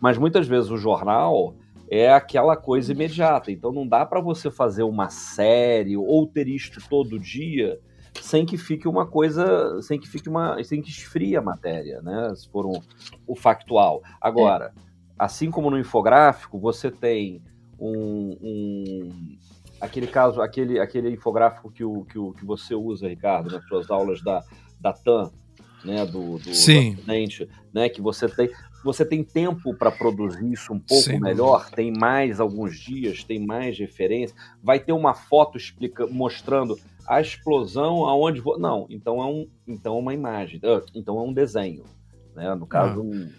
Mas muitas vezes o jornal é aquela coisa imediata. Então não dá para você fazer uma série ou ter isto todo dia sem que fique uma coisa, sem que fique uma, sem que esfrie a matéria, né? Se for um, o factual. Agora, é. assim como no infográfico, você tem um, um aquele caso, aquele, aquele infográfico que, o, que, o, que você usa, Ricardo, nas suas aulas da, da TAM, né, do, do, Sim. do né, que você tem, você tem tempo para produzir isso um pouco Sim. melhor, tem mais alguns dias, tem mais referência, vai ter uma foto explica, mostrando a explosão aonde não, então é um, então é uma imagem, então é um desenho, né, no caso ah. um,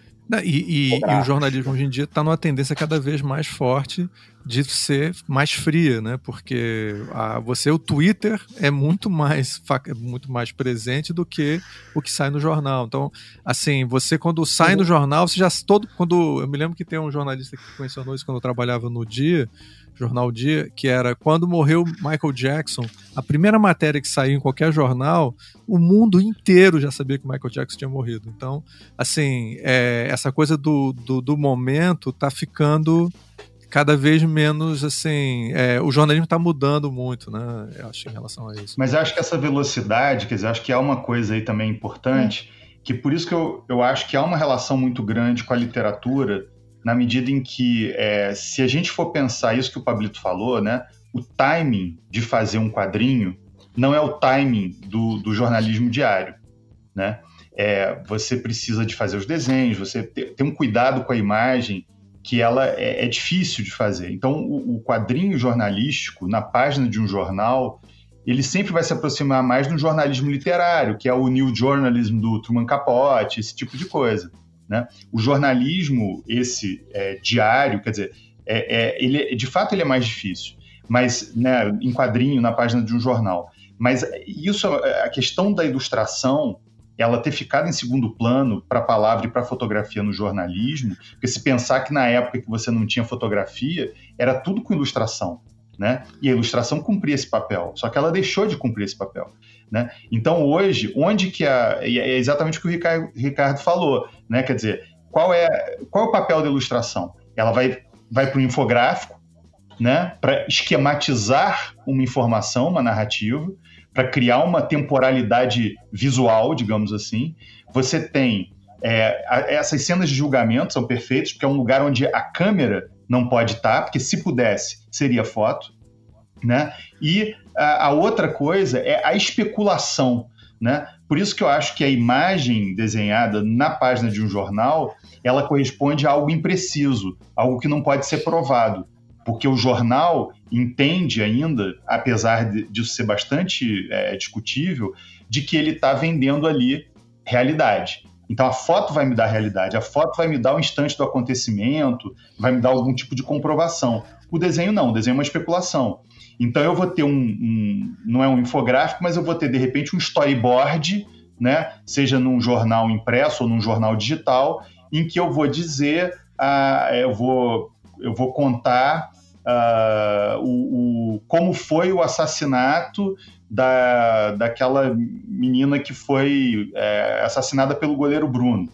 e, e, e, o jornalismo hoje em dia está numa tendência cada vez mais forte de ser mais fria, né? Porque a, você, o Twitter é muito mais é muito mais presente do que o que sai no jornal. Então, assim, você quando sai no jornal, você já todo quando eu me lembro que tem um jornalista que mencionou isso quando eu trabalhava no dia, jornal Dia, que era quando morreu Michael Jackson, a primeira matéria que saiu em qualquer jornal, o mundo inteiro já sabia que Michael Jackson tinha morrido. Então, assim, é, essa coisa do, do, do, momento tá ficando cada vez menos assim. É, o jornalismo está mudando muito, né? Eu acho, em relação a isso. Mas eu acho que essa velocidade, quer dizer, acho que há uma coisa aí também importante, que por isso que eu, eu acho que há uma relação muito grande com a literatura na medida em que, é, se a gente for pensar isso que o Pablito falou, né, o timing de fazer um quadrinho não é o timing do, do jornalismo diário, né? É, você precisa de fazer os desenhos, você tem um cuidado com a imagem que ela é, é difícil de fazer. Então, o, o, quadrinho jornalístico na página de um jornal, ele sempre vai se aproximar mais do jornalismo literário, que é o new journalism do Truman Capote, esse tipo de coisa. Né? O jornalismo, esse é, diário, quer dizer, é, é, ele, de fato ele é mais difícil, mas né, em quadrinho, na página de um jornal. Mas isso, a questão da ilustração, ela ter ficado em segundo plano para a palavra e para a fotografia no jornalismo, porque se pensar que na época que você não tinha fotografia, era tudo com ilustração. Né? E a ilustração cumpria esse papel, só que ela deixou de cumprir esse papel. Né? Então hoje, onde que a. É exatamente o que o Ricardo, falou, né? Quer dizer, qual é, qual é o papel da ilustração? Ela vai, vai para o infográfico, né? Para esquematizar uma informação, uma narrativa, para criar uma temporalidade visual, digamos assim. Você tem É, essas cenas de julgamento são perfeitas, porque é um lugar onde a câmera não pode estar, porque se pudesse, seria foto. Né? E a, a outra coisa é a especulação. Né? Por isso que eu acho que a imagem desenhada na página de um jornal ela corresponde a algo impreciso, algo que não pode ser provado. Porque o jornal entende ainda, apesar de, disso ser bastante é, discutível, de que ele está vendendo ali realidade. Então a foto vai me dar realidade, a foto vai me dar o instante do acontecimento, vai me dar algum tipo de comprovação. O desenho não, o desenho é uma especulação. Então eu vou ter um, um, não é um infográfico, mas eu vou ter de repente um storyboard, né? Seja num jornal impresso ou num jornal digital, em que eu vou dizer, ah, eu vou eu vou contar ah, o, o, como foi o assassinato da, daquela menina que foi é, assassinada pelo goleiro Bruno,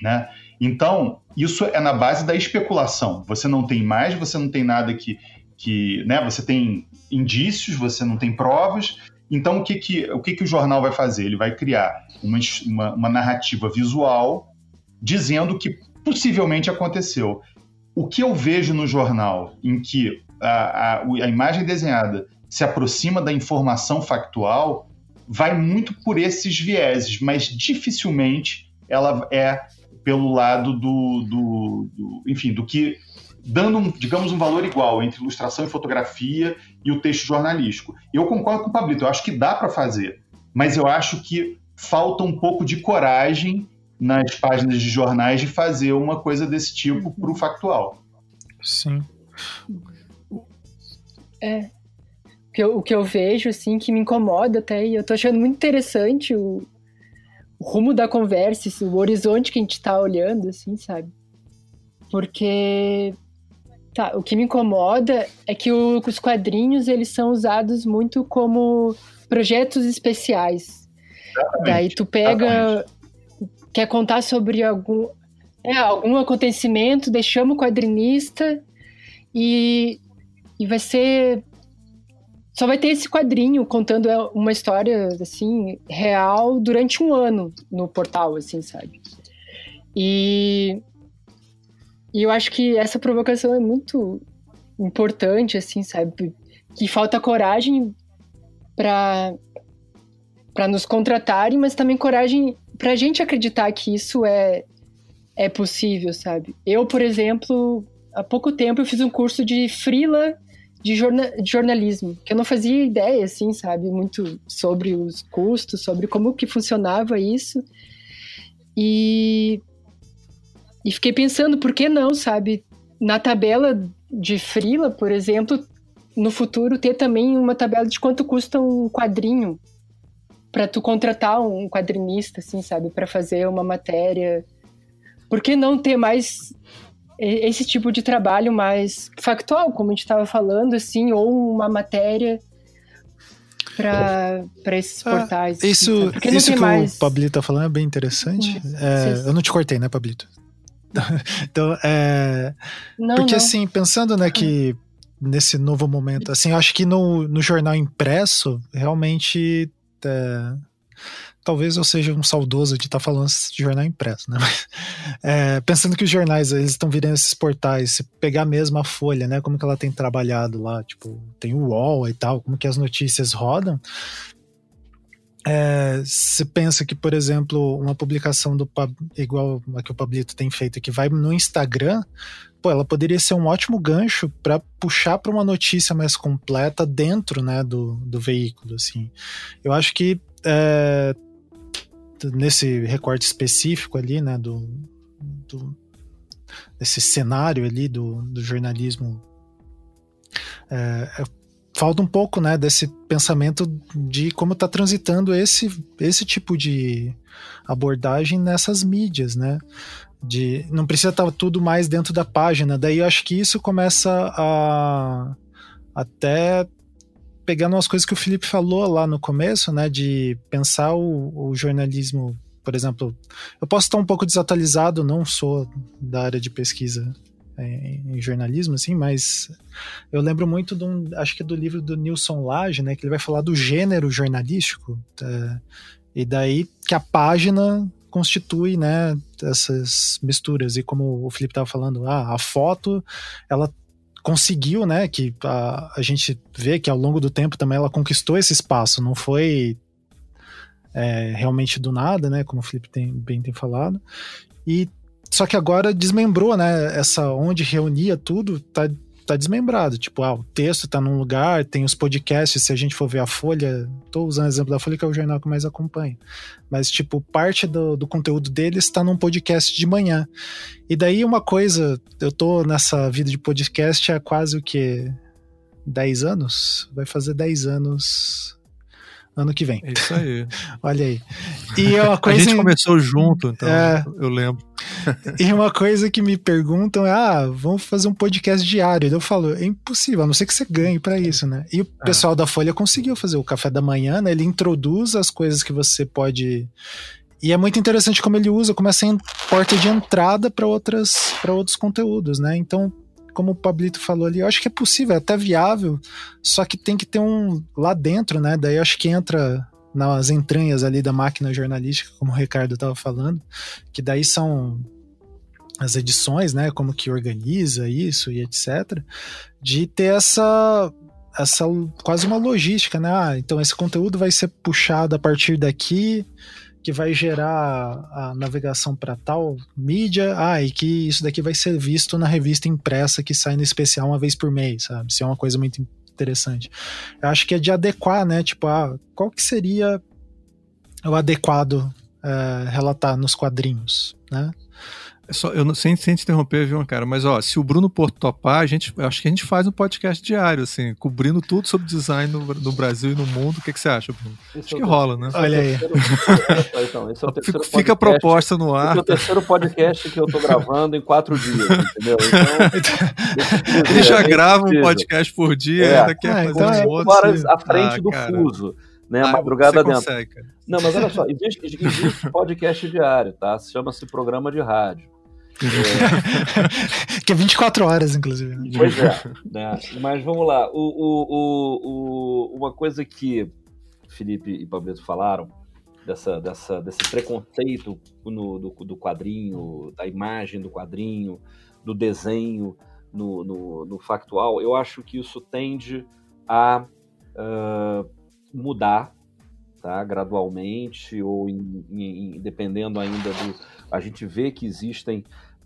né? Então, isso é na base da especulação. Você não tem mais, você não tem nada que, que né, você tem indícios, você não tem provas. Então, o que, que, o, que, que o jornal vai fazer? Ele vai criar uma, uma, uma narrativa visual dizendo que possivelmente aconteceu. O que eu vejo no jornal em que a, a, a imagem desenhada se aproxima da informação factual vai muito por esses vieses, mas dificilmente ela é pelo lado do, do, do enfim, do que dando, um, digamos, um valor igual entre ilustração e fotografia e o texto jornalístico. Eu concordo com o Pablito, eu acho que dá para fazer, mas eu acho que falta um pouco de coragem nas páginas de jornais de fazer uma coisa desse tipo para o factual. Sim. É. O que, eu, o que eu vejo, assim, que me incomoda até, e eu tô achando muito interessante o, o rumo da conversa, assim, o horizonte que a gente tá olhando, assim, sabe? Porque Tá, o que me incomoda é que o, os quadrinhos eles são usados muito como projetos especiais. Exatamente, Daí tu pega, exatamente. quer contar sobre algum, é, algum acontecimento, deixamos o quadrinista e, e vai ser só vai ter esse quadrinho contando uma história assim real durante um ano no portal, assim, sabe? E e eu acho que essa provocação é muito importante, assim, sabe? Que falta coragem para para nos contratarem, mas também coragem para a gente acreditar que isso é é possível, sabe? Eu, por exemplo, há pouco tempo eu fiz um curso de freela de, jorna de jornalismo, que eu não fazia ideia, assim, sabe? Muito sobre os custos, sobre como que funcionava isso. E e fiquei pensando, por que não, sabe? Na tabela de Frila, por exemplo, no futuro ter também uma tabela de quanto custa um quadrinho para tu contratar um quadrinista, assim, sabe, para fazer uma matéria. Por que não ter mais esse tipo de trabalho mais factual, como a gente estava falando, assim, ou uma matéria para esses ah, portais. Ah, isso assim, isso que mais... o Pablito tá falando é bem interessante. Hum, é, eu não te cortei, né, Pablito? então, é. Não, porque, não. assim, pensando, né, que nesse novo momento, assim, eu acho que no, no jornal impresso, realmente. É, talvez eu seja um saudoso de estar tá falando de jornal impresso, né? Mas, é, pensando que os jornais eles estão virando esses portais, se pegar mesmo a folha, né? Como que ela tem trabalhado lá, tipo, tem o UOL e tal, como que as notícias rodam. É, você pensa que, por exemplo, uma publicação do igual a que o Pablito tem feito, que vai no Instagram, pô, ela poderia ser um ótimo gancho para puxar para uma notícia mais completa dentro, né, do, do veículo, assim. Eu acho que é, nesse recorte específico ali, né, do, do desse cenário ali do, do jornalismo é, falta um pouco, né, desse pensamento de como está transitando esse, esse tipo de abordagem nessas mídias, né? De, não precisa estar tá tudo mais dentro da página. Daí eu acho que isso começa a até pegando umas coisas que o Felipe falou lá no começo, né, de pensar o, o jornalismo, por exemplo, eu posso estar um pouco desatualizado, não sou da área de pesquisa em jornalismo, assim, mas eu lembro muito de um, acho que do livro do Nilson Lage, né, que ele vai falar do gênero jornalístico, tá, e daí que a página constitui, né, essas misturas. E como o Felipe estava falando, ah, a foto, ela conseguiu, né, que a, a gente vê que ao longo do tempo também ela conquistou esse espaço, não foi é, realmente do nada, né, como o Felipe tem, bem tem falado. E só que agora desmembrou, né, essa onde reunia tudo, tá tá desmembrado. Tipo, ah, o texto tá num lugar, tem os podcasts, se a gente for ver a Folha, tô usando o exemplo da Folha, que é o jornal que mais acompanho. Mas, tipo, parte do, do conteúdo deles está num podcast de manhã. E daí uma coisa, eu tô nessa vida de podcast há quase o que? 10 anos? Vai fazer 10 anos ano que vem. É isso aí. Olha aí. E é uma coisa. A gente começou junto, então é, eu lembro. e uma coisa que me perguntam é: ah, vamos fazer um podcast diário. Eu falo, é impossível, a não ser que você ganhe para isso, né? E o é. pessoal da Folha conseguiu fazer o café da manhã, né? Ele introduz as coisas que você pode. E é muito interessante como ele usa como essa porta de entrada para outras para outros conteúdos, né? Então, como o Pablito falou ali, eu acho que é possível, é até viável, só que tem que ter um lá dentro, né? Daí acho que entra nas entranhas ali da máquina jornalística, como o Ricardo estava falando, que daí são as edições, né? Como que organiza isso e etc. De ter essa essa quase uma logística, né? Ah, então esse conteúdo vai ser puxado a partir daqui que vai gerar a navegação para tal mídia, ah, e que isso daqui vai ser visto na revista impressa que sai no especial uma vez por mês, sabe? Isso é uma coisa muito interessante. Eu acho que é de adequar, né? Tipo, ah, qual que seria o adequado é, relatar nos quadrinhos, né? Só, eu não, sem, sem te interromper, viu, cara? Mas ó, se o Bruno Porto topar, a gente, acho que a gente faz um podcast diário, assim, cobrindo tudo sobre design no, no Brasil e no mundo. O que, que você acha, Bruno? acho que rola, né? Olha aí. Então, esse é o terceiro Fica a proposta no ar. Esse é o terceiro podcast que eu tô gravando em quatro dias, entendeu? Então, Ele já grava um podcast por dia é. ainda quer ah, fazer então, um outro. Horas à frente ah, do cara. fuso né? Ah, madrugada dentro. Consegue, Não, mas olha só, existe, existe podcast diário, tá? Chama-se programa de rádio. É... que é 24 horas, inclusive. Né? Pois é. Né? Mas vamos lá. O, o, o, o, uma coisa que Felipe e Pablito falaram, dessa, dessa, desse preconceito no, do, do quadrinho, da imagem do quadrinho, do desenho no, no, no factual, eu acho que isso tende a uh, mudar tá, gradualmente, ou em, em, dependendo ainda do. A gente vê que existem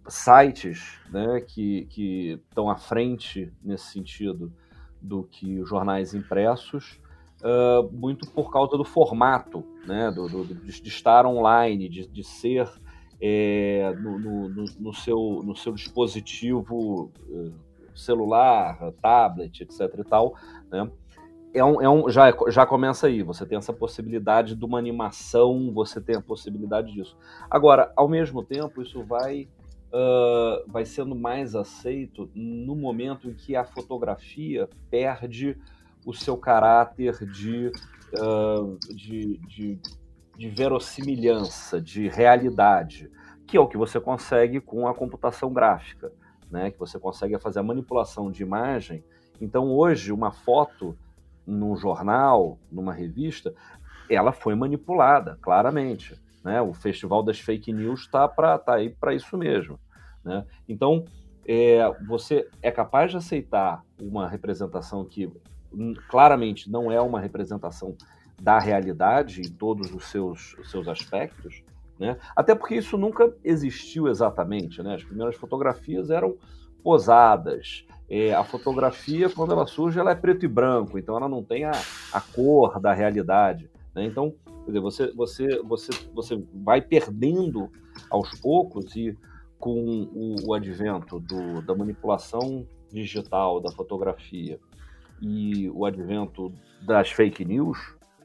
sites né, que, estão à frente nesse sentido do que os jornais impressos, uh, muito por causa do formato, né, do, do de estar online, de, de ser é, no, no, no, seu, no seu dispositivo uh, celular, tablet, etc. e tal, né? É um, é um, já, já começa aí. Você tem essa possibilidade de uma animação, você tem a possibilidade disso. Agora, ao mesmo tempo, isso vai vai sendo mais aceito no momento em que a fotografia perde o seu caráter de, uh, de, de, de verossimilhança, de realidade, que é o que você consegue com a computação gráfica, né? que você consegue fazer a manipulação de imagem. Então, hoje, uma foto num jornal, numa revista, ela foi manipulada, claramente. Né? O Festival das Fake News está tá aí para isso mesmo. Né? Então, é, você é capaz de aceitar uma representação que hum, claramente não é uma representação da realidade em todos os seus, os seus aspectos, né? Até porque isso nunca existiu exatamente, né? As primeiras fotografias eram posadas. É, a fotografia, quando ela surge, ela é preto e branco, então ela não tem a, a cor da realidade. Né? Então, quer dizer, você, você, você, você vai perdendo aos poucos e com o, o advento do, da manipulação digital da fotografia e o advento das fake news,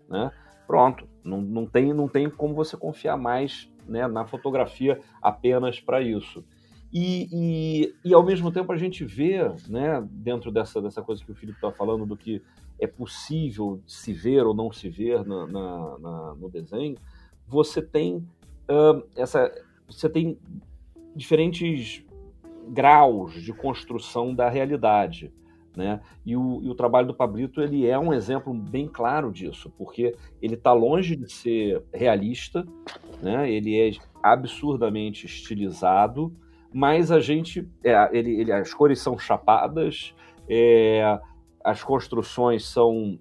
né? Pronto, não, não, tem, não tem como você confiar mais né, na fotografia apenas para isso. E, e, e, ao mesmo tempo a gente vê, né, dentro dessa, dessa coisa que o Felipe está falando, do que é possível se ver ou não se ver na, na, na no desenho, você tem uh, essa, você tem diferentes graus de construção da realidade. Né? E, o, e o trabalho do Pablito ele é um exemplo bem claro disso, porque ele está longe de ser realista, né? ele é absurdamente estilizado, mas a gente. É, ele, ele, as cores são chapadas, é, as construções são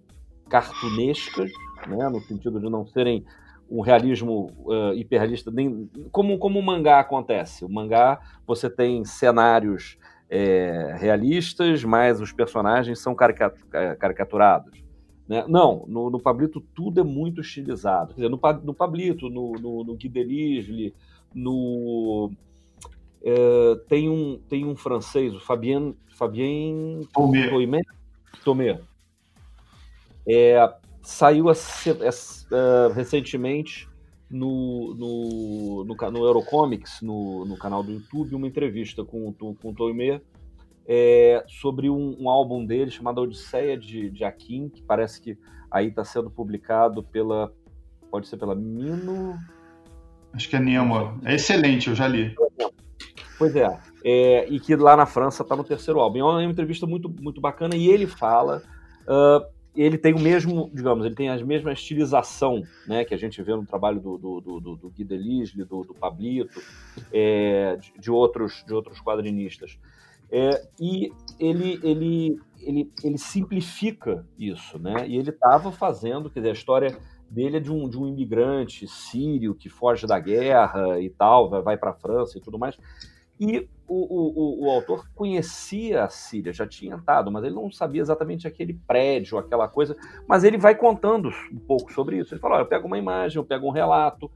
cartunescas, né, no sentido de não serem um realismo uh, hiperrealista, nem, como, como o mangá acontece. O mangá, você tem cenários é, realistas, mas os personagens são caricaturados. Né? Não, no, no, Pablito tudo é muito estilizado. Quer dizer, no, no Pablito, no, no, no Guy Delisle, no é, tem, um, tem um francês, o Fabien, Fabien Tomé. Tomé. É, saiu a, a, a, recentemente no, no, no, no Eurocomics, no, no canal do YouTube, uma entrevista com, com o Tomé é, sobre um, um, álbum dele chamado Odisseia de, de Akin, que parece que aí está sendo publicado pela. Pode ser pela Mino. Acho que é Nemo. É excelente, eu já li. Pois é. é e que lá na França está no terceiro álbum. É uma entrevista muito, muito bacana e ele fala. Uh, ele tem o mesmo, digamos, ele tem a mesma estilização né, que a gente vê no trabalho do, do, do, do Guy Delisle, do, do Pablito, é, de, de, outros, de outros quadrinistas. É, e ele, ele, ele, ele simplifica isso, né? E ele estava fazendo, quer dizer, a história dele é de um, de um imigrante sírio que foge da guerra e tal, vai, vai para a França e tudo mais. E o, o, o, autor conhecia a Síria, já tinha estado, mas ele não sabia exatamente aquele prédio, aquela coisa. Mas ele vai contando um pouco sobre isso. Ele fala: olha, eu pego uma imagem, eu pego um relato,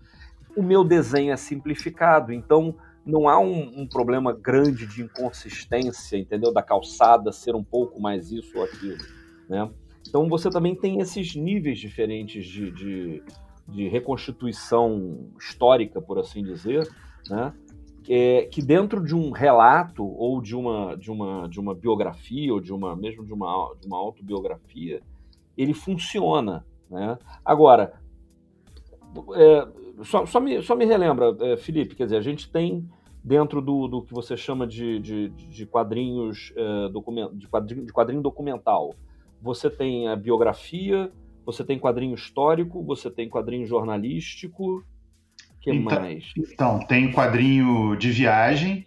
o meu desenho é simplificado, então não há um, um problema grande de inconsistência, entendeu? Da calçada ser um pouco mais isso ou aquilo, né? Então você também tem esses níveis diferentes de, de, de reconstituição histórica, por assim dizer, né? É, que dentro de um relato ou de uma, de uma, de uma biografia ou de uma mesmo de uma, de uma autobiografia, ele funciona. Né? Agora, é, só, só, me, só me relembra, é, Felipe, quer dizer, a gente tem dentro do, do que você chama de, de, de quadrinhos é, de, quadrinho, de quadrinho documental, você tem a biografia, você tem quadrinho histórico, você tem quadrinho jornalístico, que então, mais? Então, tem quadrinho de viagem,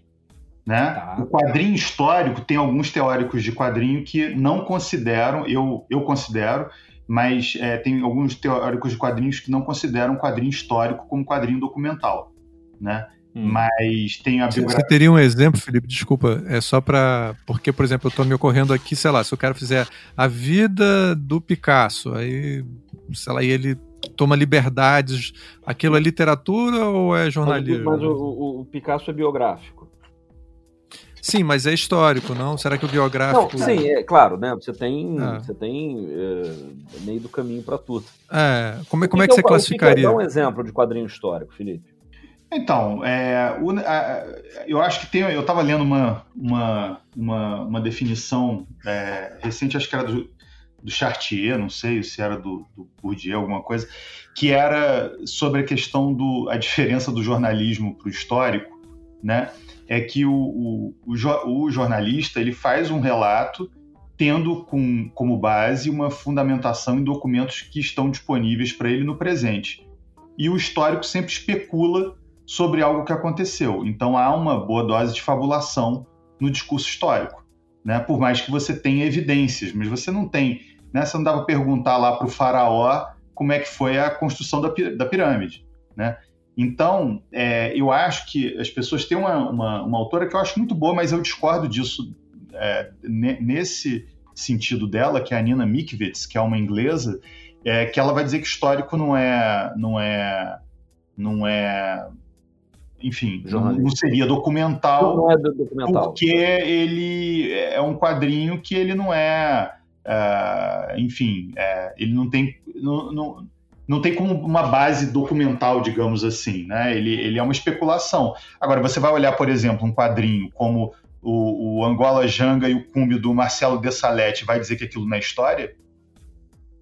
né? Tá. O quadrinho histórico tem alguns teóricos de quadrinho que não consideram, eu, eu considero, mas é, tem alguns teóricos de quadrinhos que não consideram quadrinho histórico como quadrinho documental, né? Hum. Mas tem a biografia... Você teria um exemplo, Felipe? Desculpa, é só para porque, por exemplo, eu estou me ocorrendo aqui, sei lá, se o cara fizer a vida do Picasso, aí, sei lá, e ele toma liberdades. Aquilo é literatura ou é jornalismo? Mas, mas o, o, o, Picasso é biográfico. Sim, mas é histórico, não? Será que o biográfico. Não, sim, é claro, né? Você tem, é. você tem é, meio do caminho para tudo. É, como, é, como é que, que você eu, classificaria? Dá um exemplo de quadrinho histórico, Felipe. Então, é, o, a, eu acho que tem. Eu estava lendo uma, uma, uma, uma definição é, recente, acho que era do, do Chartier, não sei se era do, do Bourdieu, alguma coisa, que era sobre a questão do a diferença do jornalismo para o histórico, né? É que o, o, o, o, jornalista ele faz um relato tendo com, como base uma fundamentação em documentos que estão disponíveis para ele no presente. E o histórico sempre especula sobre algo que aconteceu. Então há uma boa dose de fabulação no discurso histórico né? Por mais que você tenha evidências, mas você não tem, né? Você não dá para perguntar lá para o faraó como é que foi a construção da, da pirâmide, né? Então, é, eu acho que as pessoas têm uma, uma, uma, autora que eu acho muito boa, mas eu discordo disso é, nesse sentido dela, que é a Nina Mikovits, que é uma inglesa, é, que ela vai dizer que histórico não é, não é, não é enfim, não seria documental, não é documental, porque ele é um quadrinho que ele não é, uh, enfim, é, ele não tem, não, não, não, tem como uma base documental, digamos assim, né? Ele, ele é uma especulação. Agora, você vai olhar, por exemplo, um quadrinho como o, o Angola Janga e o Cúmbio do Marcelo Dessalete, vai dizer que aquilo não é história?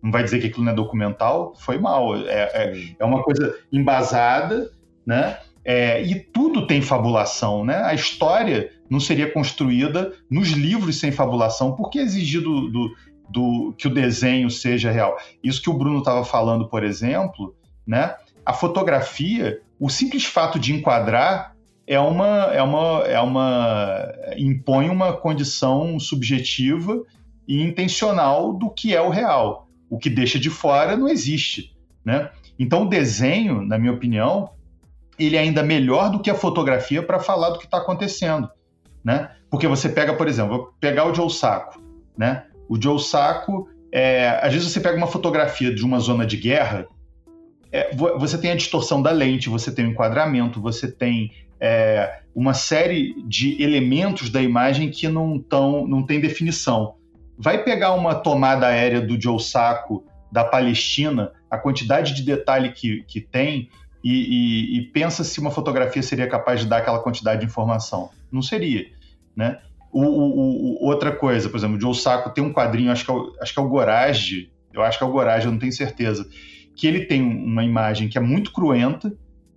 Não vai dizer que aquilo não é documental? Foi mal. É, é, é uma coisa embasada, né? É, e tudo tem fabulação, né? A história não seria construída nos livros sem fabulação. Por que exigir do, do, do que o desenho seja real? Isso que o Bruno estava falando, por exemplo, né? A fotografia, o simples fato de enquadrar é uma, é uma, é uma impõe uma condição subjetiva e intencional do que é o real. O que deixa de fora não existe, né? Então o desenho, na minha opinião, ele é ainda melhor do que a fotografia para falar do que está acontecendo, né? Porque você pega, por exemplo, vou pegar o Joe Saco, né? O Joe Saco, é, às vezes você pega uma fotografia de uma zona de guerra, é, você tem a distorção da lente, você tem o enquadramento, você tem é, uma série de elementos da imagem que não, tão, não tem definição. Vai pegar uma tomada aérea do Joe Saco da Palestina, a quantidade de detalhe que, que tem, e, e, e, pensa se uma fotografia seria capaz de dar aquela quantidade de informação. Não seria, né? O, o, o, outra coisa, por exemplo, o Joe Sacco tem um quadrinho, acho que é o, acho que é o Gorage, eu acho que é o Gorage, eu não tenho certeza, que ele tem uma imagem que é muito cruenta,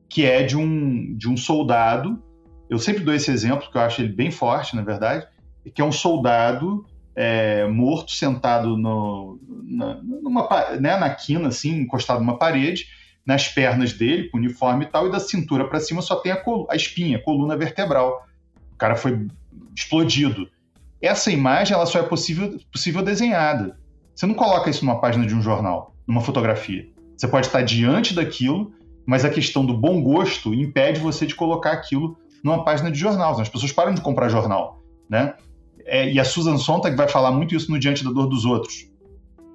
que é de um, de um soldado, eu sempre dou esse exemplo, que eu acho ele bem forte, na verdade, que é um soldado é, morto, sentado no, na, numa, né, na quina, assim, encostado numa parede, nas pernas dele, com uniforme e tal, e da cintura para cima só tem a, a espinha, a coluna vertebral. O cara foi explodido. Essa imagem ela só é possível, possível desenhada. Você não coloca isso numa página de um jornal, numa fotografia. Você pode estar diante daquilo, mas a questão do bom gosto impede você de colocar aquilo numa página de jornal. As pessoas param de comprar jornal, né? é, e a Susan Sontag vai falar muito isso no Diante da Dor dos Outros,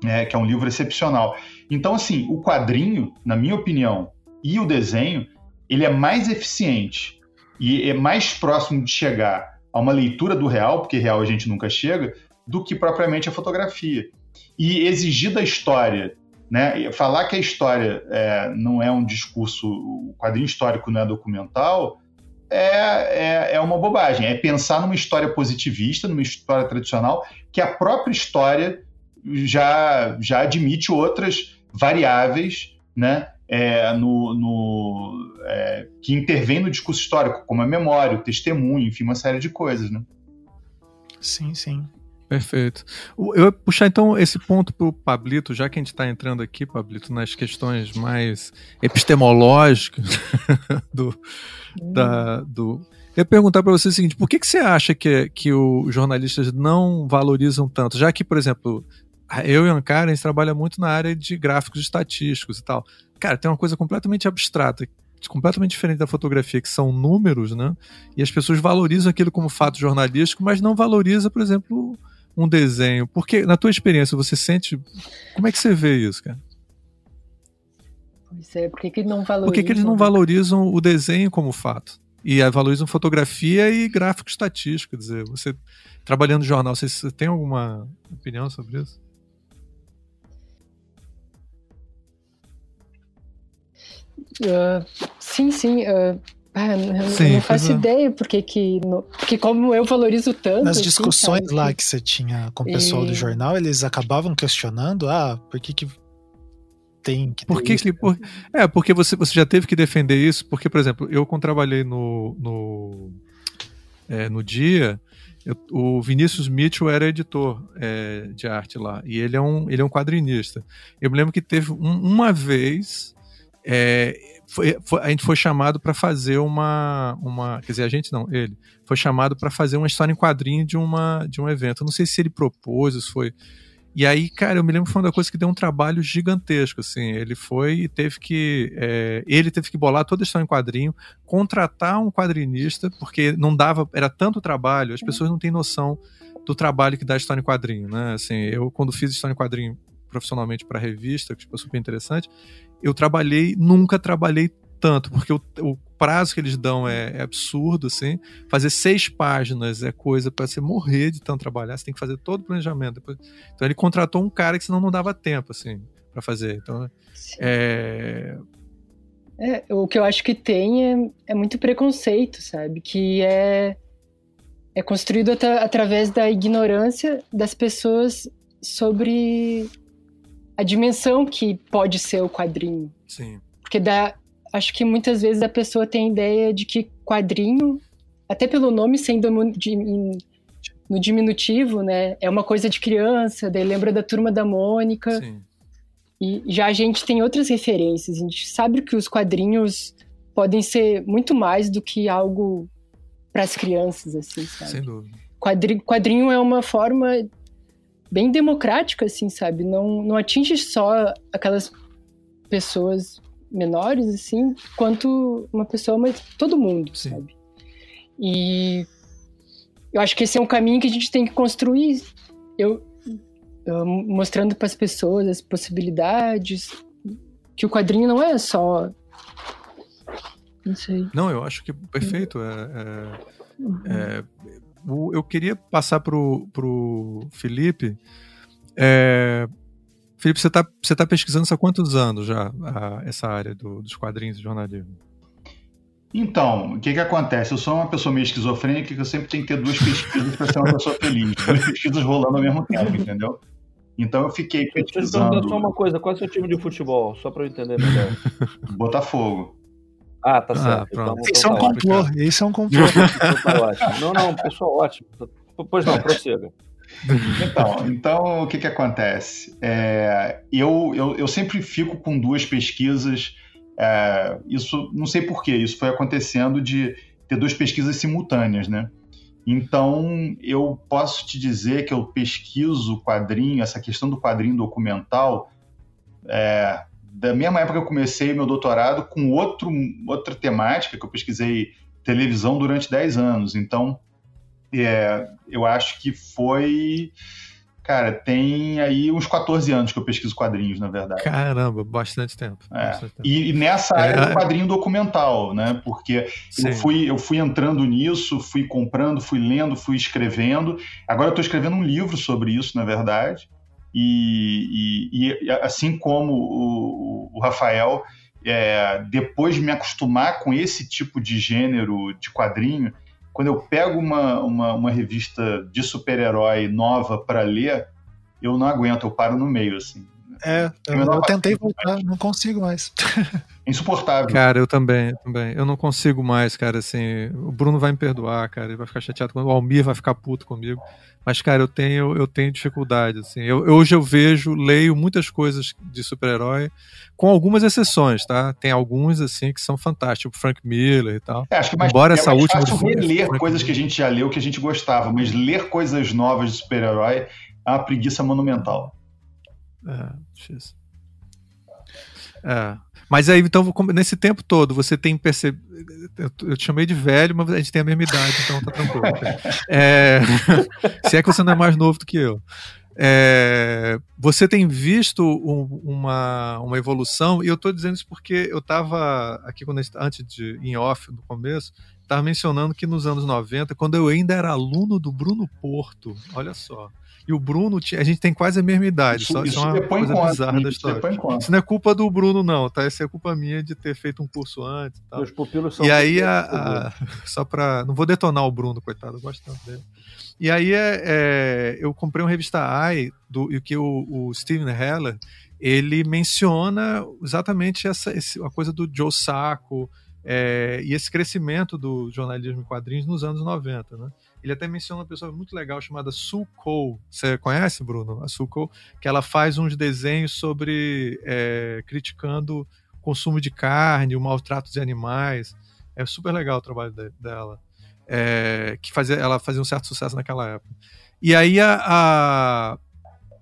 né, que é um livro excepcional. Então, assim, o quadrinho, na minha opinião, e o desenho, ele é mais eficiente e é mais próximo de chegar a uma leitura do real, porque real a gente nunca chega, do que propriamente a fotografia. E exigir da história, né, falar que a história é, não é um discurso, o quadrinho histórico não é documental, é, é, é uma bobagem. É pensar numa história positivista, numa história tradicional, que a própria história já, já admite outras variáveis né, é, no, no é, que intervêm no discurso histórico, como a memória, o testemunho, enfim, uma série de coisas. Né? Sim, sim. Perfeito. Eu vou puxar então esse ponto para o Pablito, já que a gente está entrando aqui, Pablito, nas questões mais epistemológicas do, da, do. Eu ia perguntar para você o seguinte: por que, que você acha que, que os jornalistas não valorizam tanto? Já que, por exemplo, eu e o Ankara, a gente trabalha muito na área de gráficos estatísticos e tal. Cara, tem uma coisa completamente abstrata, completamente diferente da fotografia, que são números, né? E as pessoas valorizam aquilo como fato jornalístico, mas não valoriza, por exemplo, um desenho? Porque, na tua experiência, você sente. Como é que você vê isso, cara? Pois é, por que, que não valorizam? Por que, que eles não valorizam o desenho como fato? E valorizam fotografia e gráfico estatístico. Quer dizer, você trabalhando no jornal, você, você tem alguma opinião sobre isso? Uh, sim, sim. Uh, ah, eu Sim, não faço é. ideia porque que. Porque como eu valorizo tanto. Nas assim, discussões assim, lá que você tinha com o pessoal e... do jornal, eles acabavam questionando, ah, por que, que tem que por que, que por, É, porque você, você já teve que defender isso, porque, por exemplo, eu quando trabalhei no, no, é, no dia, eu, o Vinícius Mitchell era editor é, de arte lá, e ele é um, ele é um quadrinista. Eu me lembro que teve um, uma vez. É, foi, foi, a gente foi chamado para fazer uma, uma. Quer dizer, a gente não, ele. Foi chamado para fazer uma história em quadrinho de, uma, de um evento. Eu não sei se ele propôs, isso foi. E aí, cara, eu me lembro que foi uma coisa que deu um trabalho gigantesco, assim. Ele foi e teve que. É, ele teve que bolar toda a história em quadrinho, contratar um quadrinista, porque não dava. Era tanto trabalho, as pessoas não têm noção do trabalho que dá história em quadrinho, né? Assim, eu, quando fiz história em quadrinho profissionalmente para revista, que foi super interessante, eu trabalhei, nunca trabalhei tanto, porque o, o prazo que eles dão é, é, absurdo, assim. Fazer seis páginas é coisa para você morrer de tanto trabalhar, você tem que fazer todo o planejamento. Depois... Então ele contratou um cara que senão não dava tempo, assim, para fazer. Então, é... é... O que eu acho que tem é, é muito preconceito, sabe? Que é, é construído at através da ignorância das pessoas sobre a dimensão que pode ser o quadrinho. Sim. Porque dá, acho que muitas vezes a pessoa tem a ideia de que quadrinho, até pelo nome sendo no diminutivo, né? É uma coisa de criança, daí lembra da turma da Mônica. Sim. E já a gente tem outras referências. A gente sabe que os quadrinhos podem ser muito mais do que algo para as crianças, assim, sabe? Sem dúvida. Quadri quadrinho é uma forma bem democrática, assim, sabe? Não, não atinge só aquelas pessoas menores, assim, quanto uma pessoa, mas todo mundo, Sim. sabe? E eu acho que esse é um caminho que a gente tem que construir. Eu, eu mostrando para as pessoas as possibilidades, que o quadrinho não é só. Não sei. Não, eu acho que perfeito. É, é, uhum. É, eu queria passar pro, pro Felipe. É, Felipe, você está você tá pesquisando há quantos anos já a, essa área do, dos quadrinhos de jornalismo? Então, o que que acontece? Eu sou uma pessoa meio esquizofrênica que eu sempre tenho que ter duas pesquisas para ser uma pessoa feliz. Duas pesquisas rolando ao mesmo tempo, entendeu? Então eu fiquei pesquisando... Deixa eu só uma coisa, qual é o seu time de futebol? Só para eu entender melhor. Botafogo. Ah, tá ah, certo. Então, isso é um complô, isso é um complô. Tá não, não, pessoal ótimo. Pois não, prossiga. Então, então, o que, que acontece? É, eu, eu, eu sempre fico com duas pesquisas é, isso, não sei porquê, isso foi acontecendo de ter duas pesquisas simultâneas, né? Então, eu posso te dizer que eu pesquiso quadrinho, essa questão do quadrinho documental, é, da mesma época que eu comecei meu doutorado, com outro, outra temática, que eu pesquisei televisão durante 10 anos. Então, é, eu acho que foi Cara, tem aí uns 14 anos que eu pesquiso quadrinhos, na verdade. Caramba, bastante tempo. É. Bastante tempo. E, e, nessa área é. do quadrinho documental, né? Porque eu fui, eu fui entrando nisso, fui comprando, fui lendo, fui escrevendo. Agora eu estou escrevendo um livro sobre isso, na verdade. E, e, e assim como o, o Rafael, é, depois de me acostumar com esse tipo de gênero de quadrinho, quando eu pego uma, uma, uma revista de super-herói nova para ler, eu não aguento, eu paro no meio, assim. É, eu, eu tentei voltar, não consigo mais. Insuportável. Cara, eu também, também. Eu não consigo mais, cara, assim. O Bruno vai me perdoar, cara. Ele vai ficar chateado quando o Almir vai ficar puto comigo. Mas, cara, eu tenho, eu tenho dificuldade, assim. Eu, hoje eu vejo, leio muitas coisas de super-herói, com algumas exceções, tá? Tem alguns, assim, que são fantásticos, tipo Frank Miller e tal. É, acho que mais, Embora é essa mais última... fácil ler coisas que a gente já leu, que a gente gostava, mas ler coisas novas de super-herói é uma preguiça monumental. É, difícil. É. Mas aí, então, nesse tempo todo, você tem percebido. Eu te chamei de velho, mas a gente tem a mesma idade, então tá tranquilo. É... Se é que você não é mais novo do que eu. É... Você tem visto um, uma, uma evolução, e eu estou dizendo isso porque eu estava aqui, quando antes de em off, no começo, estava mencionando que nos anos 90, quando eu ainda era aluno do Bruno Porto, olha só e o Bruno, a gente tem quase a mesma idade. Isso, só, isso é uma coisa conta, bizarra da história. Isso não é culpa do Bruno, não, tá? Isso é culpa minha de ter feito um curso antes. Tal. Meus pupilos são e aí, a, a, só pra. Não vou detonar o Bruno, coitado, eu gosto tanto dele. E aí é, é, eu comprei uma revista AI, do, que o, o Steven Heller ele menciona exatamente essa, esse, a coisa do Joe Sacco é, e esse crescimento do jornalismo em quadrinhos nos anos 90, né? Ele até menciona uma pessoa muito legal chamada Sue Cole. Você conhece, Bruno? A Sue Cole, que ela faz uns desenhos sobre é, criticando o consumo de carne, o maltrato de animais. É super legal o trabalho de, dela. É, que fazia, ela fazia um certo sucesso naquela época. E aí a, a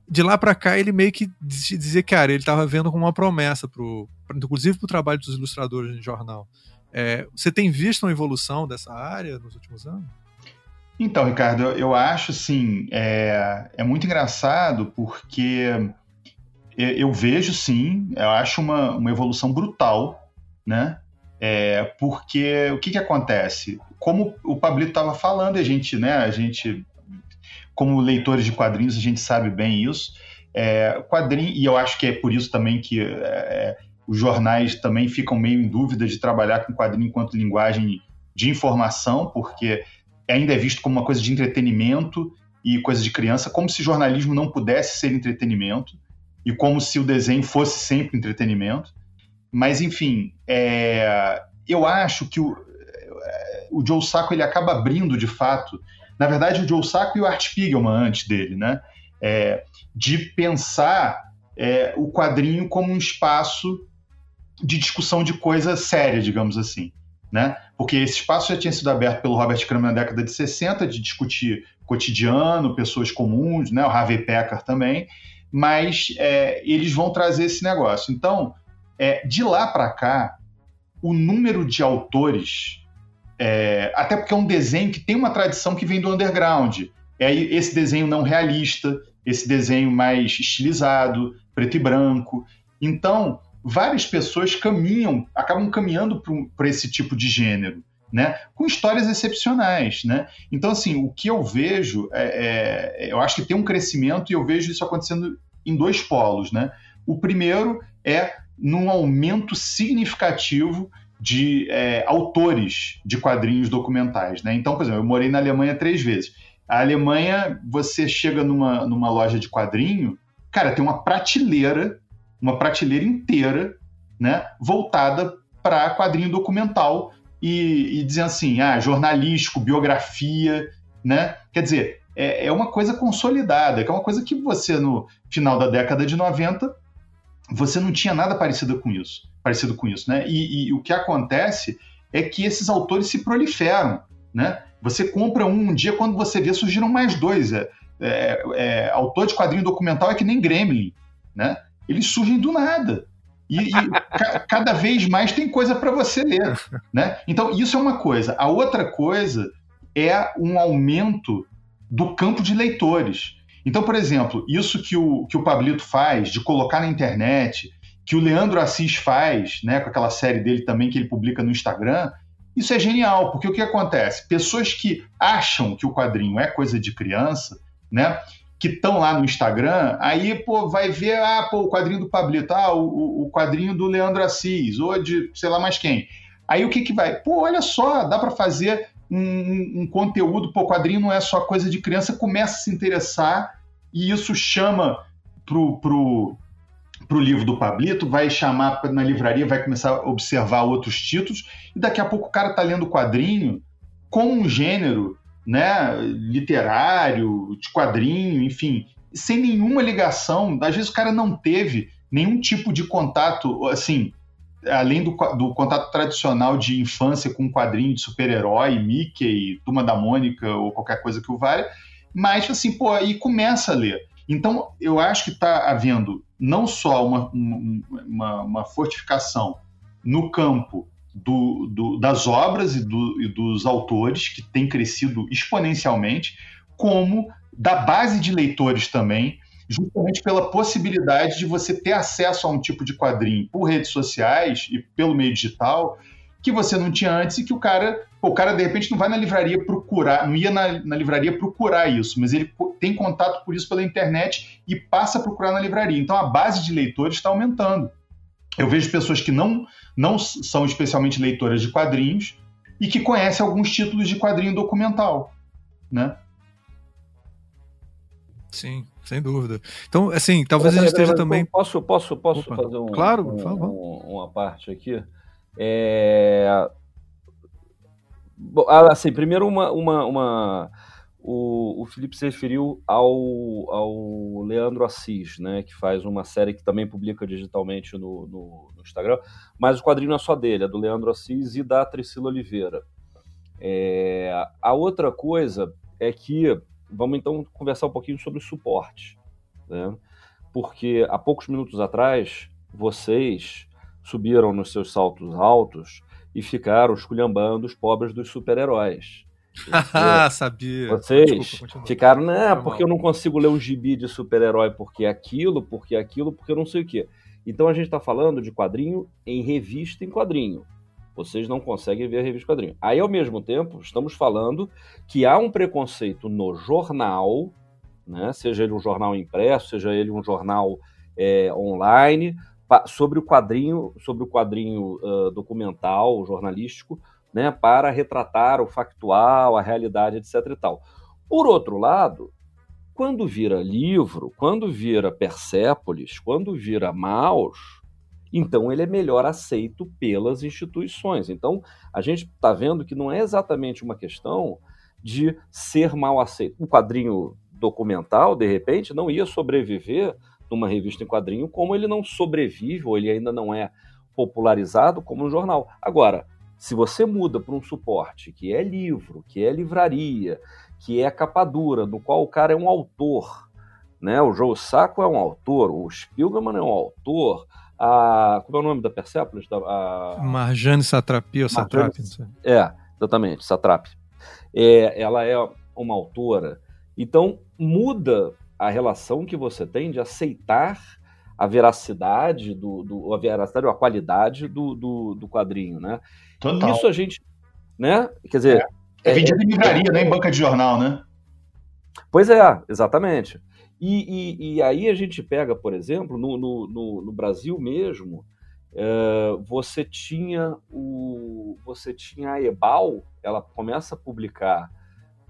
de lá para cá ele meio que dizia, cara, ele estava vendo como uma promessa pro, inclusive para o trabalho dos ilustradores de jornal. É, você tem visto uma evolução dessa área nos últimos anos? Então, Ricardo, eu, acho assim, é, é muito engraçado porque eu vejo sim, eu acho uma, uma evolução brutal, né? É, porque o que, que acontece? Como o Pablito estava falando, a gente, né, a gente, como leitores de quadrinhos, a gente sabe bem isso. É, quadrinho, e eu acho que é por isso também que é, os jornais também ficam meio em dúvida de trabalhar com quadrinho enquanto linguagem de informação, porque ainda é visto como uma coisa de entretenimento e coisa de criança, como se jornalismo não pudesse ser entretenimento e como se o desenho fosse sempre entretenimento. Mas, enfim, é, eu acho que o, é, o Joe Sacco ele acaba abrindo de fato. Na verdade, o Joe Sacco e o Art Spiegelman antes dele, né? É, de pensar é, o quadrinho como um espaço de discussão de coisa séria, digamos assim. Né? Porque esse espaço já tinha sido aberto pelo Robert Crumb na década de 60, de discutir cotidiano, pessoas comuns, né? o Harvey Pecker também, mas é, eles vão trazer esse negócio. Então, é, de lá para cá, o número de autores, é, até porque é um desenho que tem uma tradição que vem do underground, é esse desenho não realista, esse desenho mais estilizado, preto e branco. Então, várias pessoas caminham, acabam caminhando para esse tipo de gênero. Né, com histórias excepcionais, né? Então, assim, o que eu vejo, é, é, eu acho que tem um crescimento e eu vejo isso acontecendo em dois polos, né? O primeiro é num aumento significativo de é, autores de quadrinhos documentais, né? Então, por exemplo, eu morei na Alemanha três vezes. A Alemanha, você chega numa, numa loja de quadrinho, cara, tem uma prateleira uma prateleira inteira, né, voltada para quadrinho documental e, e dizendo assim, ah, jornalístico, biografia, né? Quer dizer, é, é, uma coisa consolidada, que é uma coisa que você, no final da década de 90, você não tinha nada parecido com isso, parecido com isso, né? E, e o que acontece é que esses autores se proliferam, né? Você compra um, um dia, quando você vê, surgiram mais dois. É, é, é, autor de quadrinho documental é que nem Gremlin, né? Eles surgem do nada. E, e ca cada vez mais tem coisa para você ler. Né? Então, isso é uma coisa. A outra coisa é um aumento do campo de leitores. Então, por exemplo, isso que o, que o Pablito faz, de colocar na internet, que o Leandro Assis faz, né, com aquela série dele também que ele publica no Instagram, isso é genial, porque o que acontece? Pessoas que acham que o quadrinho é coisa de criança, né, que estão lá no Instagram, aí pô, vai ver ah, pô, o quadrinho do Pablito, ah, o, o quadrinho do Leandro Assis, ou de sei lá mais quem. Aí o que, que vai? Pô, olha só, dá para fazer um, um, conteúdo, pô, quadrinho não é só coisa de criança, começa a se interessar e isso chama pro, pro, pro livro do Pablito, vai chamar na livraria, vai começar a observar outros títulos, e daqui a pouco o cara tá lendo o quadrinho com um gênero né, literário, de quadrinho, enfim, sem nenhuma ligação. Às vezes o cara não teve nenhum tipo de contato, assim, além do, do contato tradicional de infância com um quadrinho de super-herói, Mickey, Turma da Mônica ou qualquer coisa que o valha, mas assim, pô, aí começa a ler. Então, eu acho que está havendo não só uma, uma, uma fortificação no campo do, do, das obras e, do, e dos autores, que tem crescido exponencialmente, como da base de leitores também, justamente pela possibilidade de você ter acesso a um tipo de quadrinho por redes sociais e pelo meio digital que você não tinha antes e que o cara, o cara de repente não vai na livraria procurar, não ia na, na livraria procurar isso, mas ele tem contato por isso pela internet e passa a procurar na livraria. Então a base de leitores está aumentando. Eu vejo pessoas que não não são especialmente leitoras de quadrinhos e que conhecem alguns títulos de quadrinho documental, né? Sim, sem dúvida. Então, assim, talvez a gente esteja também. Posso, posso, posso Opa. fazer um, claro, um, um, uma parte aqui? É... Bom, ah, assim, primeiro uma, uma, uma o, o Felipe se referiu ao, ao Leandro Assis, né, que faz uma série que também publica digitalmente no, no, no, Instagram, mas o quadrinho é só dele, é do Leandro Assis e da Priscila Oliveira. É, a outra coisa é que, vamos então conversar um pouquinho sobre suporte, né, porque há poucos minutos atrás, vocês subiram nos seus saltos altos e ficaram esculhambando os pobres dos super-heróis. Ah, sabia. Vocês Desculpa, ficaram, né? Porque eu não consigo ler um gibi de super-herói porque é aquilo, porque é aquilo, porque eu não sei o quê. Então a gente está falando de quadrinho em revista em quadrinho. Vocês não conseguem ver a revista em quadrinho. Aí, ao mesmo tempo, estamos falando que há um preconceito no jornal, né? seja ele um jornal impresso, seja ele um jornal é, online, sobre o quadrinho, sobre o quadrinho uh, documental, jornalístico, né, para retratar o factual, a realidade, etc. E tal. Por outro lado, quando vira livro, quando vira Persépolis, quando vira Maus, então ele é melhor aceito pelas instituições. Então a gente está vendo que não é exatamente uma questão de ser mal aceito. Um quadrinho documental, de repente, não ia sobreviver numa revista em quadrinho como ele não sobrevive ou ele ainda não é popularizado como um jornal. Agora, se você muda para um suporte que é livro, que é livraria, que é capa dura, no qual o cara é um autor, né? O Joe Sacco é um autor, o Spiegelman é um autor, a como é o nome da Persepolis? A... Marjane Satrapi ou Satrapi? É, exatamente, Satrapi. É, ela é uma autora. Então muda a relação que você tem de aceitar a veracidade do, do a veracidade ou a qualidade do, do, do quadrinho, né? Total. Isso a gente, né? Quer dizer, é, é vendido em livraria, né? Em banca de jornal, né? Pois é, exatamente. E, e, e, aí a gente pega, por exemplo, no, no, no, no Brasil mesmo, é, você tinha o você tinha a Ebal, ela começa a publicar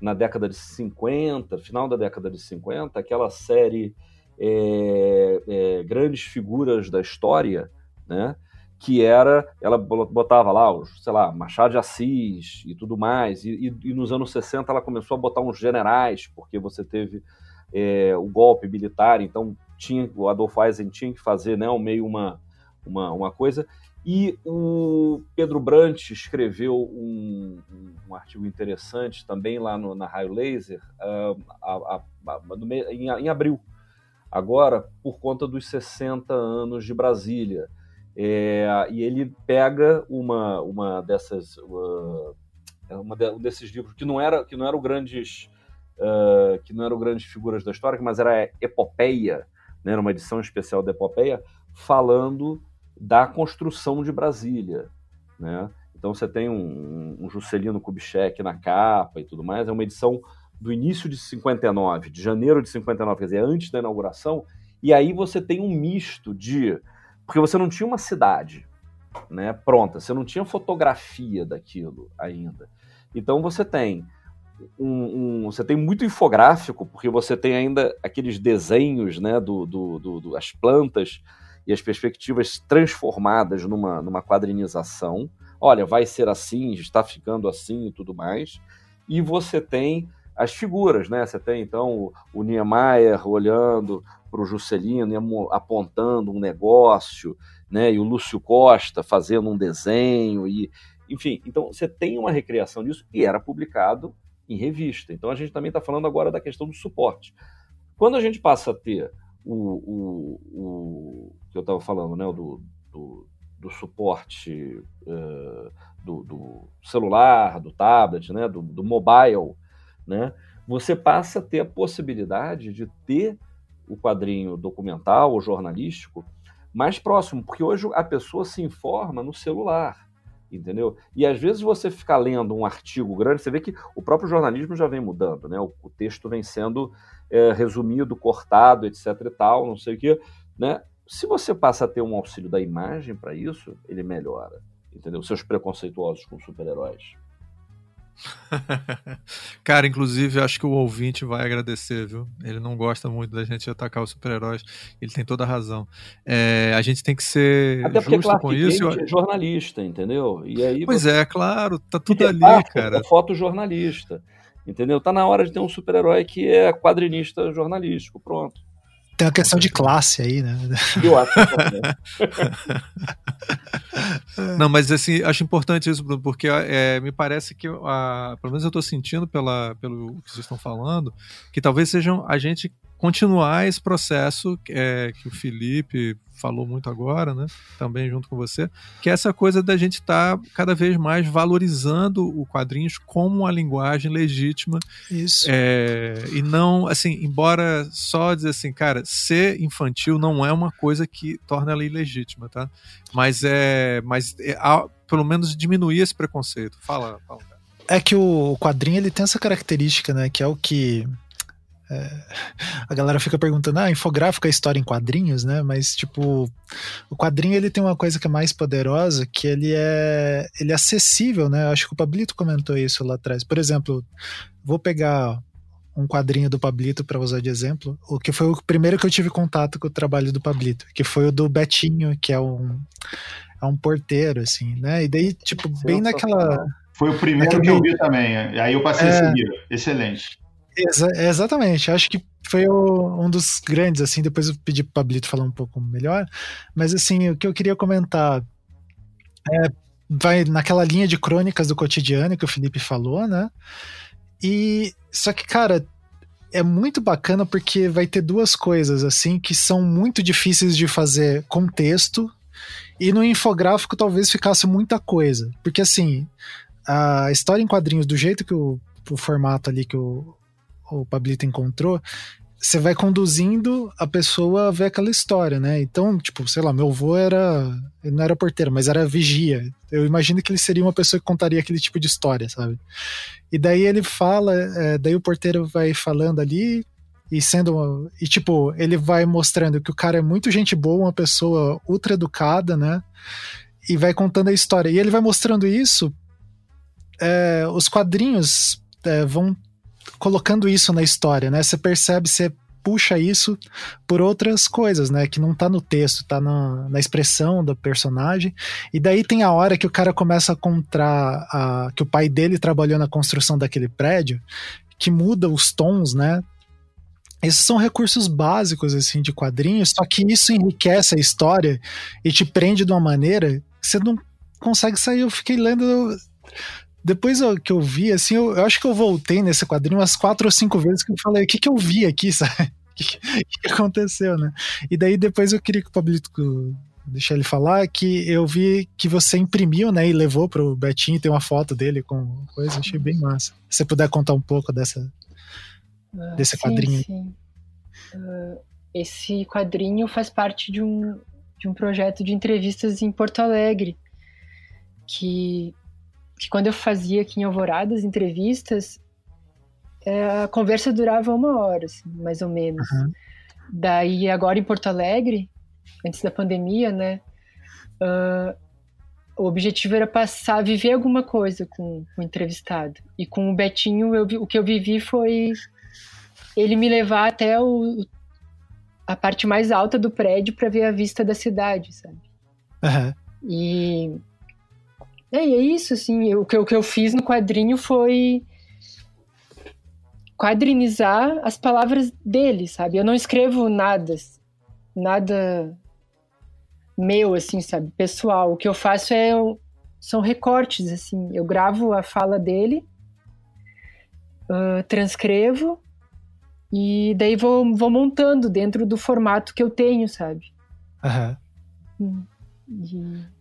na década de 50, final da década de 50, aquela série é, é, Grandes Figuras da História, né? Que era, ela botava lá, os, sei lá, Machado de Assis e tudo mais, e, e, e, nos anos 60 ela começou a botar uns generais, porque você teve é, o golpe militar, então tinha, o Adolf Eisenhower tinha que fazer né, um meio uma, uma, uma coisa, e o Pedro Brant escreveu um, um artigo interessante também lá no, na Raio Laser uh, a, a, a, no, em, em, abril, agora, por conta dos 60 anos de Brasília. É, e ele pega uma, uma dessas. Uh, uma de, um desses livros que não era que não eram grandes uh, que não eram grandes figuras da história, mas era epopeia, né, era uma edição especial da epopeia, falando da construção de Brasília, né? Então você tem um, um Juscelino Kubitschek na capa e tudo mais. É uma edição do início de 59, de janeiro de 59, quer dizer, antes da inauguração. E aí você tem um misto de. Porque você não tinha uma cidade né, pronta, você não tinha fotografia daquilo ainda. Então você tem um, um, você tem muito infográfico, porque você tem ainda aqueles desenhos né, do, do, do, do as plantas e as perspectivas transformadas numa, numa quadrinização. Olha, vai ser assim, está ficando assim e tudo mais. E você tem as figuras, né? Você tem então o Niemeyer olhando para o Juscelino apontando um negócio, né? E o Lúcio Costa fazendo um desenho e enfim, então você tem uma recriação disso e era publicado em revista. Então a gente também está falando agora da questão do suporte. Quando a gente passa a ter o, o, o que eu estava falando, né, do, do, do suporte uh, do, do, celular, do tablet, né, do, do mobile, né, você passa a ter a possibilidade de ter o quadrinho documental ou jornalístico mais próximo, porque hoje a pessoa se informa no celular, entendeu? E às vezes você ficar lendo um artigo grande, você vê que o próprio jornalismo já vem mudando, né? O, o texto vem sendo é, resumido, cortado, etc e tal, não sei o quê, né? Se você passa a ter um auxílio da imagem para isso, ele melhora, entendeu? Seus preconceituosos com super-heróis. Cara, inclusive, acho que o ouvinte vai agradecer, viu? Ele não gosta muito da gente atacar os super-heróis. Ele tem toda a razão. É, a gente tem que ser Até justo Clark com isso. É jornalista, entendeu? E aí pois você... é, claro, tá tudo ali, cara. É fotojornalista. Entendeu? Tá na hora de ter um super-herói que é quadrinista jornalístico, pronto. Tem uma questão de classe aí, né? Eu acho Não, mas assim, acho importante isso, Bruno, porque é, me parece que, a, pelo menos eu estou sentindo pela, pelo que vocês estão falando, que talvez sejam a gente continuar esse processo é, que o Felipe falou muito agora, né? Também junto com você, que é essa coisa da gente estar tá cada vez mais valorizando o quadrinhos como uma linguagem legítima. Isso. É, e não, assim, embora só dizer assim, cara, ser infantil não é uma coisa que torna ela ilegítima, tá? Mas é, mas é, pelo menos diminuir esse preconceito. Fala, fala. É que o quadrinho ele tem essa característica, né? Que é o que é, a galera fica perguntando, ah, infográfica é história em quadrinhos, né? Mas, tipo, o quadrinho ele tem uma coisa que é mais poderosa, que ele é, ele é acessível, né? Acho que o Pablito comentou isso lá atrás. Por exemplo, vou pegar um, um quadrinho do Pablito para usar de exemplo, o que foi o primeiro que eu tive contato com o trabalho do Pablito, que foi o do Betinho, que é um é um porteiro assim, né? E daí tipo bem naquela foi o primeiro naquele... que eu vi também. Aí eu passei é... a seguir. Excelente. Exa exatamente, acho que foi o, um dos grandes, assim, depois eu pedi pro Pablito falar um pouco melhor, mas assim, o que eu queria comentar é, vai naquela linha de crônicas do cotidiano que o Felipe falou, né? E só que, cara, é muito bacana porque vai ter duas coisas assim que são muito difíceis de fazer com texto e no infográfico talvez ficasse muita coisa, porque assim, a história em quadrinhos do jeito que o, o formato ali que o, o Pablito encontrou, você vai conduzindo a pessoa a ver aquela história, né? Então, tipo, sei lá, meu avô era. Ele não era porteiro, mas era vigia. Eu imagino que ele seria uma pessoa que contaria aquele tipo de história, sabe? E daí ele fala, é, daí o porteiro vai falando ali, e sendo. E, tipo, ele vai mostrando que o cara é muito gente boa, uma pessoa ultra educada, né? E vai contando a história. E ele vai mostrando isso. É, os quadrinhos é, vão colocando isso na história, né? Você percebe, você puxa isso por outras coisas, né? Que não tá no texto, tá na, na expressão do personagem. E daí tem a hora que o cara começa a contar a, que o pai dele trabalhou na construção daquele prédio, que muda os tons, né? Esses são recursos básicos assim de quadrinhos, só que isso enriquece a história e te prende de uma maneira que você não consegue sair. Eu fiquei lendo depois que eu vi, assim, eu, eu, acho que eu voltei nesse quadrinho umas quatro ou cinco vezes que eu falei, o que que eu vi aqui, sabe? O que, que, aconteceu, né? E daí depois eu queria que o Pablito deixar ele falar que eu vi que você imprimiu, né, e levou pro Betinho, tem uma foto dele com coisa, achei bem massa. Se você puder contar um pouco dessa uh, desse sim, quadrinho. Sim. Uh, esse quadrinho faz parte de um, de um projeto de entrevistas em Porto Alegre, que que quando eu fazia aqui em Alvorada as entrevistas, é, a conversa durava uma hora, assim, mais ou menos. Uhum. Daí, agora em Porto Alegre, antes da pandemia, né? Uh, o objetivo era passar, viver alguma coisa com, com o entrevistado. E com o Betinho, eu, o que eu vivi foi ele me levar até o, a parte mais alta do prédio para ver a vista da cidade, sabe? Uhum. E é, e é isso, assim, o que, o que eu fiz no quadrinho foi quadrinizar as palavras dele, sabe? Eu não escrevo nada, nada meu, assim, sabe? Pessoal. O que eu faço é são recortes, assim. Eu gravo a fala dele, uh, transcrevo e daí vou, vou montando dentro do formato que eu tenho, sabe? Aham. Uhum. E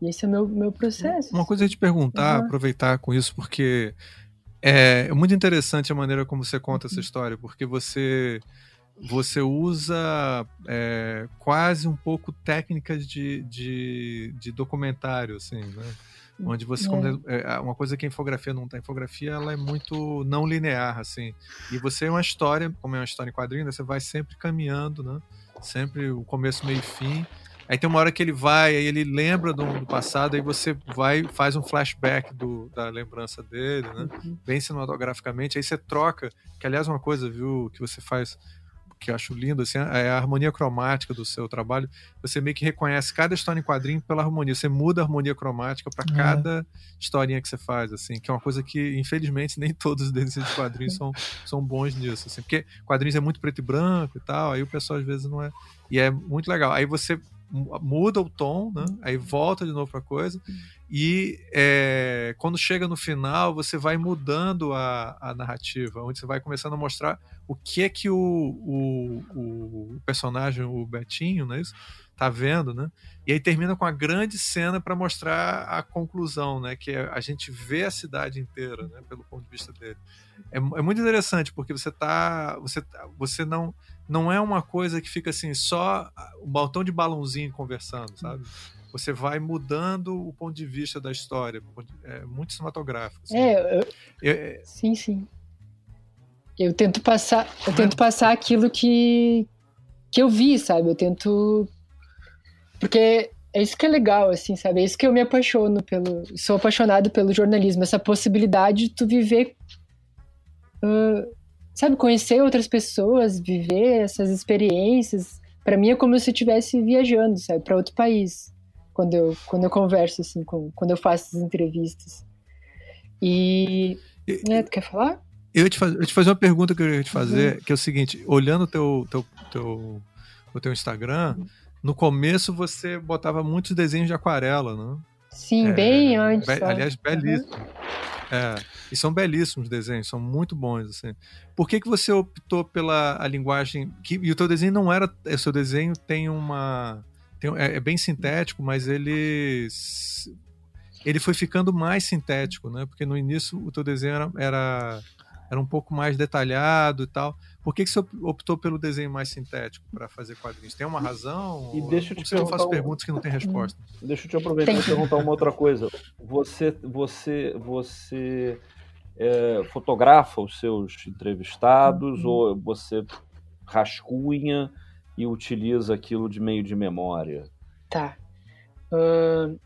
e esse é o meu, meu processo. Uma coisa a te perguntar, uhum. aproveitar com isso, porque é, é, muito interessante a maneira como você conta essa uhum. história, porque você você usa é, quase um pouco técnicas de, de, de documentário, assim, né? Onde você. É. é. uma coisa que a infografia não tem. A infografia ela é muito não linear, assim. E você é uma história, como é uma história em quadrinho, né? você vai sempre caminhando, né? Sempre o começo, meio e fim. Aí tem uma hora que ele vai, aí ele lembra do, do passado, aí você vai faz um flashback do, da lembrança dele, né? Uhum. Bem cinematograficamente, aí você troca, que aliás é uma coisa, viu, que você faz que eu acho lindo, assim, é a harmonia cromática do seu trabalho. Você meio que reconhece cada história em quadrinho pela harmonia. Você muda a harmonia cromática para é. cada historinha que você faz, assim, que é uma coisa que, infelizmente, nem todos os desenhos de quadrinhos são, são bons nisso, assim, porque quadrinhos é muito preto e branco e tal, aí o pessoal às vezes não é. E é muito legal. Aí você muda o tom, né? Aí volta de novo para coisa. E é, quando chega no final, você vai mudando a, a, narrativa, onde você vai começando a mostrar o que é que o, o, o personagem, o Betinho, né, isso, tá vendo, né? E aí termina com a grande cena para mostrar a conclusão, né? Que é a gente vê a cidade inteira, né? Pelo ponto de vista dele. É, é muito interessante porque você tá, você, tá, você não não é uma coisa que fica assim, só um baltão de balãozinho conversando, sabe? Você vai mudando o ponto de vista da história. É muito cinematográfico. Assim. É, eu... Eu, é... sim, sim. Eu tento passar, eu tento passar aquilo que, que eu vi, sabe? Eu tento. Porque é isso que é legal, assim, sabe? É isso que eu me apaixono pelo. Sou apaixonado pelo jornalismo, essa possibilidade de tu viver uh, sabe, conhecer outras pessoas, viver essas experiências. Para mim é como se eu estivesse viajando, sabe, para outro país. Quando eu, quando eu converso, assim, com, quando eu faço as entrevistas. E. né, tu quer falar? Eu ia te, faz, te fazer uma pergunta que eu ia te fazer, uhum. que é o seguinte: olhando o teu, teu, teu, o teu Instagram, no começo você botava muitos desenhos de aquarela, né? Sim, é, bem antes. Be, aliás, belíssimo. Uhum. É, e são belíssimos desenhos, são muito bons. Assim. Por que, que você optou pela a linguagem. Que, e o teu desenho não era. O seu desenho tem uma. Tem, é, é bem sintético, mas ele ele foi ficando mais sintético, né? Porque no início o teu desenho era, era era um pouco mais detalhado e tal. Por que, que você optou pelo desenho mais sintético para fazer quadrinhos? Tem uma razão? E deixa eu te perguntar. Eu faço um... perguntas que não tem resposta. Deixa eu te aproveitar e perguntar uma outra coisa. Você, você, você é, fotografa os seus entrevistados uhum. ou você rascunha e utiliza aquilo de meio de memória? Tá. Uh,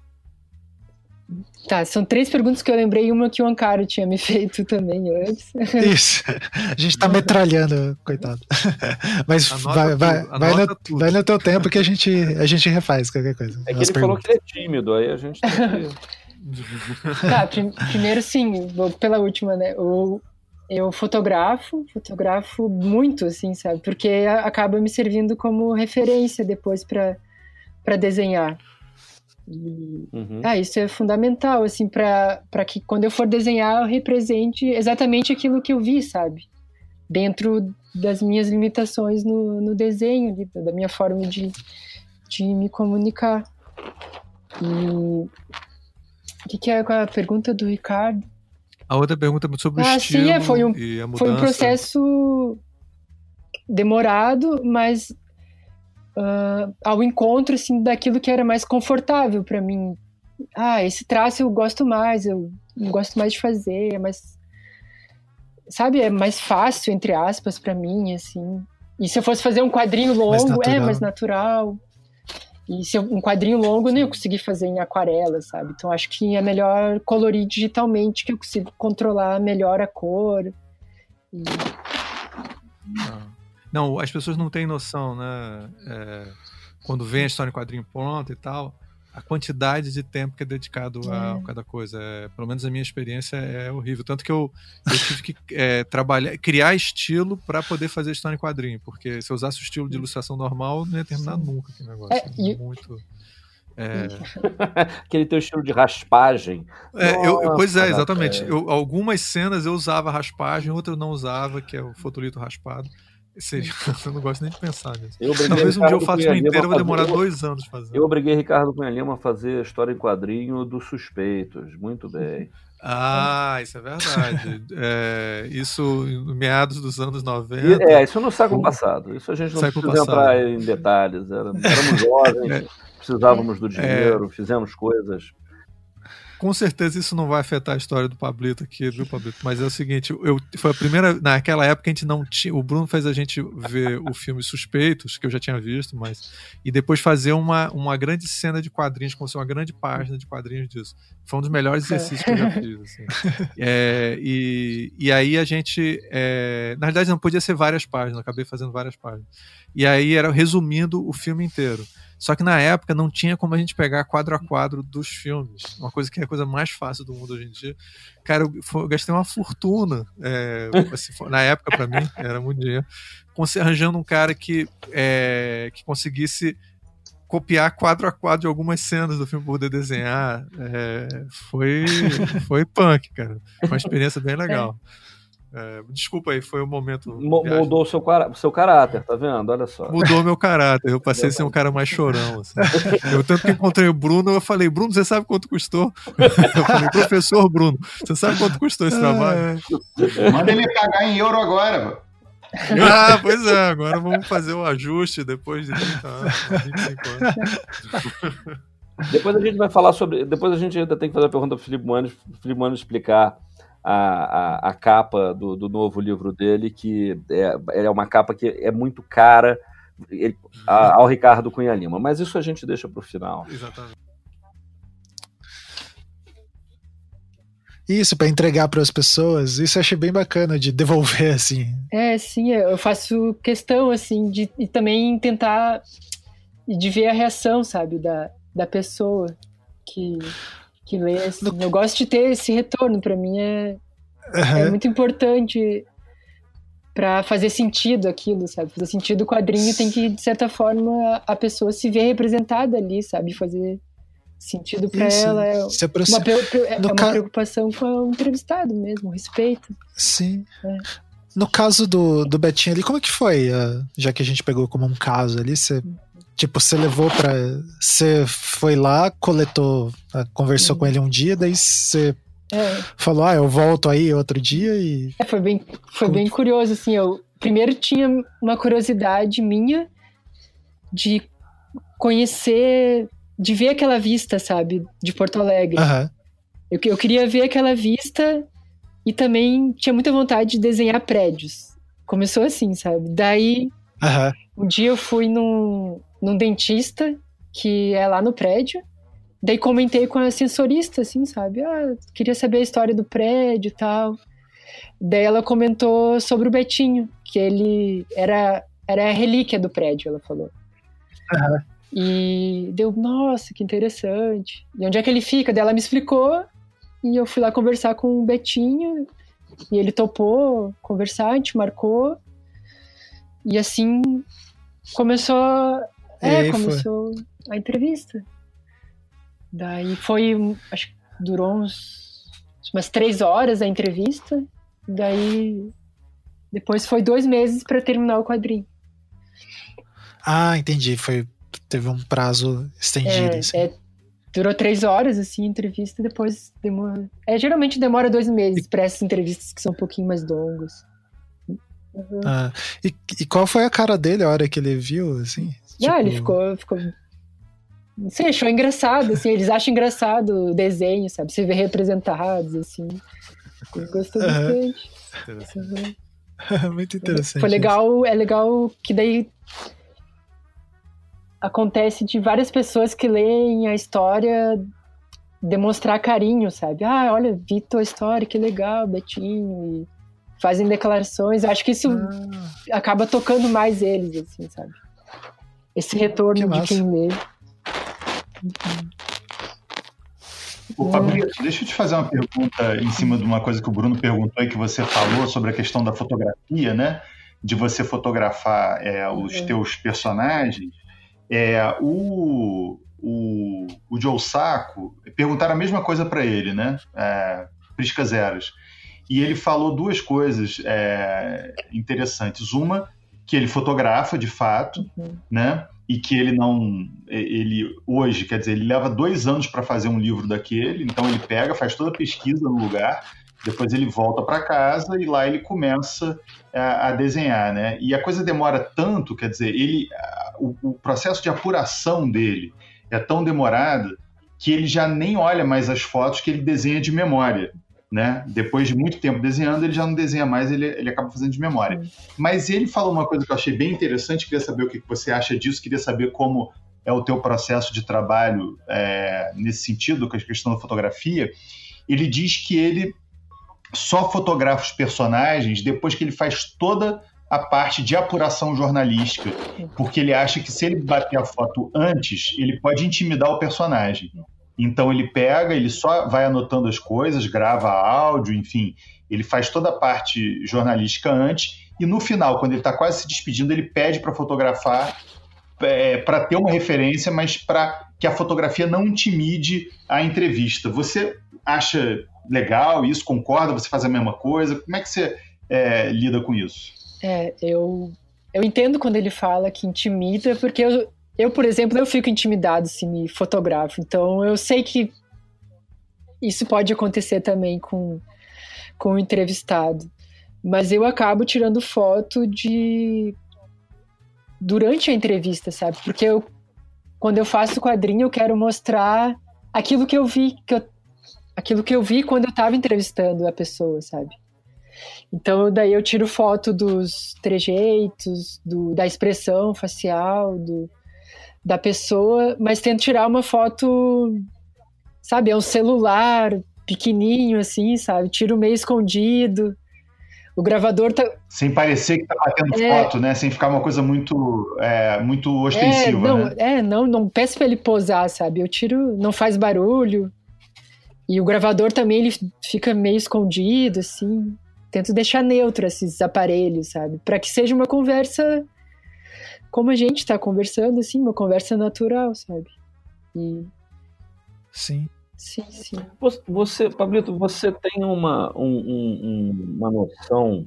Tá, são três perguntas que eu lembrei, uma que o Ancaro tinha me feito também antes. Isso. A gente tá metralhando, coitado. Mas vai, vai, vai, no, vai no teu tempo que a gente, a gente refaz qualquer coisa. É que ele perguntas. falou que ele é tímido, aí a gente tem que... tá, prim primeiro sim, vou pela última, né? O, eu fotografo, fotografo muito, assim, sabe? Porque acaba me servindo como referência depois para desenhar. E, uhum. ah, isso é fundamental, assim, para que quando eu for desenhar eu represente exatamente aquilo que eu vi, sabe? Dentro das minhas limitações no, no desenho, da minha forma de, de me comunicar. E o que, que é a pergunta do Ricardo? A outra pergunta é sobre ah, o estilo sim, é, foi um, e a mudança. Foi um processo demorado, mas uh, ao encontro assim daquilo que era mais confortável para mim. Ah, esse traço eu gosto mais, eu gosto mais de fazer, é mais sabe, é mais fácil entre aspas para mim assim. E se eu fosse fazer um quadrinho longo, mais é mais natural. E se eu, um quadrinho longo eu nem ia conseguir fazer em aquarela, sabe? Então acho que é melhor colorir digitalmente que eu consigo controlar melhor a cor. E... Ah. Não, as pessoas não têm noção, né? É, quando vem a história em quadrinho pronta e tal, a quantidade de tempo que é dedicado a é. cada coisa. É, pelo menos a minha experiência é horrível. Tanto que eu, eu tive que é, trabalhar, criar estilo para poder fazer história em quadrinho. Porque se eu usasse o estilo de ilustração normal, não ia terminar Sim. nunca aquele negócio. É, e... Muito. É... Aquele teu estilo de raspagem. É, Nossa, eu, pois é, exatamente. Eu, algumas cenas eu usava raspagem, outras eu não usava, que é o fotolito raspado. Seja, eu não gosto nem de pensar nisso. Talvez um dia eu faça uma inteira, vai demorar dois anos fazendo. Eu obriguei Ricardo Cunha Lima a fazer a história em quadrinho dos suspeitos. Muito bem. Ah, isso é verdade. é, isso em meados dos anos 90. é, isso no século passado. Isso a gente não precisa passado. entrar em detalhes. Éramos, éramos jovens, é, precisávamos do dinheiro, é, fizemos coisas com certeza isso não vai afetar a história do Pablito aqui, viu, Pablito? Mas é o seguinte, eu, foi a primeira. Naquela época a gente não tinha. O Bruno fez a gente ver o filme Suspeitos, que eu já tinha visto, mas. E depois fazer uma, uma grande cena de quadrinhos, como se uma grande página de quadrinhos disso. Foi um dos melhores exercícios que eu já fiz. Assim. É, e, e aí a gente. É, na verdade, não podia ser várias páginas, acabei fazendo várias páginas. E aí era resumindo o filme inteiro. Só que na época não tinha como a gente pegar quadro a quadro dos filmes. Uma coisa que é a coisa mais fácil do mundo hoje em dia. Cara, eu, gastei uma fortuna. É, assim, na época, para mim, era muito dinheiro. Arranjando um cara que, é, que conseguisse copiar quadro a quadro de algumas cenas do filme poder desenhar. É, foi, foi punk, cara. Uma experiência bem legal. É, desculpa aí, foi o um momento. Mudou o seu, seu caráter, tá vendo? Olha só. Mudou meu caráter. Eu passei a ser um cara mais chorão. Assim. Eu tanto que encontrei o Bruno, eu falei, Bruno, você sabe quanto custou? Eu falei, professor Bruno, você sabe quanto custou esse trabalho? Manda ele pagar em euro agora, Ah, pois é, agora vamos fazer o ajuste depois de 30 anos, 25 anos. Depois a gente vai falar sobre. Depois a gente ainda tem que fazer a pergunta para o Felipe Mano, Felipe Mano explicar a, a, a capa do, do, novo livro dele, que é, é uma capa que é muito cara ele, a, ao Ricardo Cunha Lima. Mas isso a gente deixa para o final. Exatamente. Isso, para entregar para as pessoas. Isso eu achei bem bacana de devolver, assim. É, sim, eu faço questão, assim, de e também tentar de ver a reação, sabe, da, da pessoa que, que lê. Assim. No... Eu gosto de ter esse retorno, para mim é, uhum. é muito importante para fazer sentido aquilo, sabe? Fazer sentido o quadrinho tem que, de certa forma, a pessoa se ver representada ali, sabe? Fazer sentido para ela. É, uma, é uma ca... preocupação com o entrevistado mesmo, respeito. Sim. É. No caso do, do Betinho ali, como é que foi? Uh, já que a gente pegou como um caso ali, você. Tipo, você levou para Você foi lá, coletou, uh, conversou com uhum. ele um dia, daí você é. falou, ah, eu volto aí outro dia e. É, foi bem, foi bem curioso, assim. Eu primeiro tinha uma curiosidade minha de conhecer de ver aquela vista, sabe? De Porto Alegre. Uhum. Eu, eu queria ver aquela vista e também tinha muita vontade de desenhar prédios. Começou assim, sabe? Daí, uhum. um dia eu fui num, num dentista que é lá no prédio. Daí comentei com a ascensorista, assim, sabe? Ah, queria saber a história do prédio e tal. Daí ela comentou sobre o Betinho, que ele era, era a relíquia do prédio, ela falou. Uhum. E deu, nossa, que interessante. E onde é que ele fica? Daí ela me explicou e eu fui lá conversar com o Betinho e ele topou conversar, a gente marcou. E assim começou, é, começou foi. a entrevista. Daí foi, acho que durou uns, umas três horas a entrevista. Daí depois foi dois meses para terminar o quadrinho. Ah, entendi. Foi teve um prazo estendido. É, assim. é, durou três horas, assim, a entrevista, depois demora. É, geralmente demora dois meses para essas entrevistas que são um pouquinho mais longas. Uhum. Ah, e, e, qual foi a cara dele a hora que ele viu, assim? Tipo... ele ficou, ficou. Não sei, achou engraçado, assim, eles acham engraçado o desenho, sabe? Se ver representados, assim. Gostou uhum. bastante. Uhum. Muito interessante. Foi legal, é legal que daí acontece de várias pessoas que leem a história demonstrar carinho, sabe? Ah, olha, vi tua história, que legal, Betinho. E fazem declarações. Acho que isso ah. acaba tocando mais eles, assim, sabe? Esse retorno que de quem lê. Ô, Fabrício, deixa eu te fazer uma pergunta em cima de uma coisa que o Bruno perguntou e que você falou sobre a questão da fotografia, né? De você fotografar é, os uhum. teus personagens. É, o, o, o Joe Saco perguntaram a mesma coisa para ele, né? É, Priscas Eras. E ele falou duas coisas é, interessantes. Uma, que ele fotografa de fato, uhum. né? E que ele não. Ele hoje, quer dizer, ele leva dois anos para fazer um livro daquele, então ele pega, faz toda a pesquisa no lugar, depois ele volta para casa e lá ele começa a, a, desenhar, né? E a coisa demora tanto, quer dizer, ele o, o processo de apuração dele é tão demorado que ele já nem olha mais as fotos que ele desenha de memória. Né? Depois de muito tempo desenhando, ele já não desenha mais, ele, ele acaba fazendo de memória. Mas ele falou uma coisa que eu achei bem interessante, queria saber o que você acha disso, queria saber como é o teu processo de trabalho é, nesse sentido, com a questão da fotografia. Ele diz que ele só fotografa os personagens depois que ele faz toda a parte de apuração jornalística, porque ele acha que se ele bater a foto antes, ele pode intimidar o personagem. Então ele pega, ele só vai anotando as coisas, grava áudio, enfim, ele faz toda a parte jornalística antes e no final, quando ele está quase se despedindo, ele pede para fotografar é, para ter uma referência, mas para que a fotografia não intimide a entrevista. Você acha legal isso? Concorda? Você faz a mesma coisa? Como é que você é, lida com isso? É, eu, eu entendo quando ele fala que intimida, porque eu, eu, por exemplo, eu fico intimidado se me fotografo. Então eu sei que isso pode acontecer também com, com o entrevistado. Mas eu acabo tirando foto de. durante a entrevista, sabe? Porque eu, quando eu faço quadrinho, eu quero mostrar aquilo que eu vi, que eu, aquilo que eu vi quando eu estava entrevistando a pessoa, sabe? Então, daí eu tiro foto dos trejeitos, do, da expressão facial, do, da pessoa, mas tento tirar uma foto, sabe, é um celular pequenininho, assim, sabe? Tiro meio escondido. O gravador tá. Sem parecer que tá batendo é... foto, né? Sem ficar uma coisa muito, é, muito ostensiva. É, não, né? é, não, não peço pra ele posar, sabe? Eu tiro, não faz barulho. E o gravador também ele fica meio escondido, assim. Tento deixar neutro esses aparelhos, sabe? Para que seja uma conversa como a gente tá conversando, assim, uma conversa natural, sabe? E... Sim. Sim, sim. Você, Pablito, você tem uma, um, um, uma noção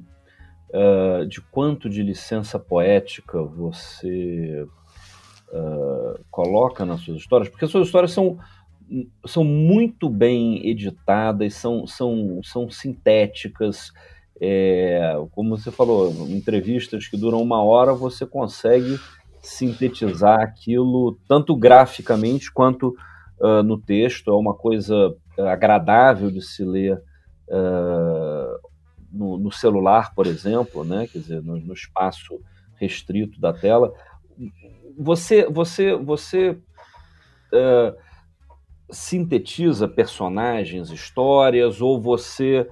uh, de quanto de licença poética você uh, coloca nas suas histórias? Porque as suas histórias são, são muito bem editadas, são, são, são sintéticas. É, como você falou, entrevistas que duram uma hora, você consegue sintetizar aquilo tanto graficamente quanto uh, no texto, é uma coisa agradável de se ler uh, no, no, celular, por exemplo, né? quer dizer, no, no, espaço restrito da tela. Você, você, você uh, sintetiza personagens, histórias, ou você,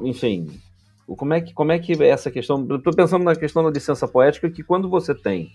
enfim, como é que, como é, que é essa questão? Estou pensando na questão da licença poética, que quando você tem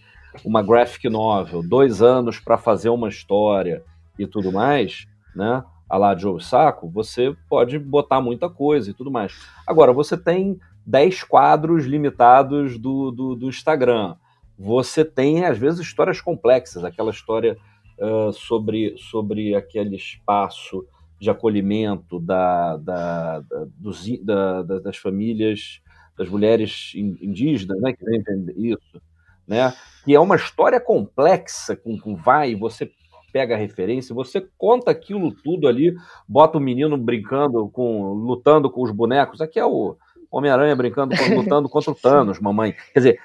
uma graphic novel, dois anos para fazer uma história, e tudo mais, né? A lá Joe Saco, você pode botar muita coisa e tudo mais. Agora, você tem 10 quadros limitados do, do, do Instagram. Você tem, às vezes, histórias complexas, aquela história uh, sobre, sobre aquele espaço de acolhimento da, da, da, dos, da, das famílias, das mulheres indígenas, né, que vem isso, né, que é uma história complexa, com, com vai, você pega a referência, você conta aquilo tudo ali, bota o menino brincando com, lutando com os bonecos. Aqui é o Homem-Aranha brincando, lutando contra o Thanos, mamãe. Quer dizer,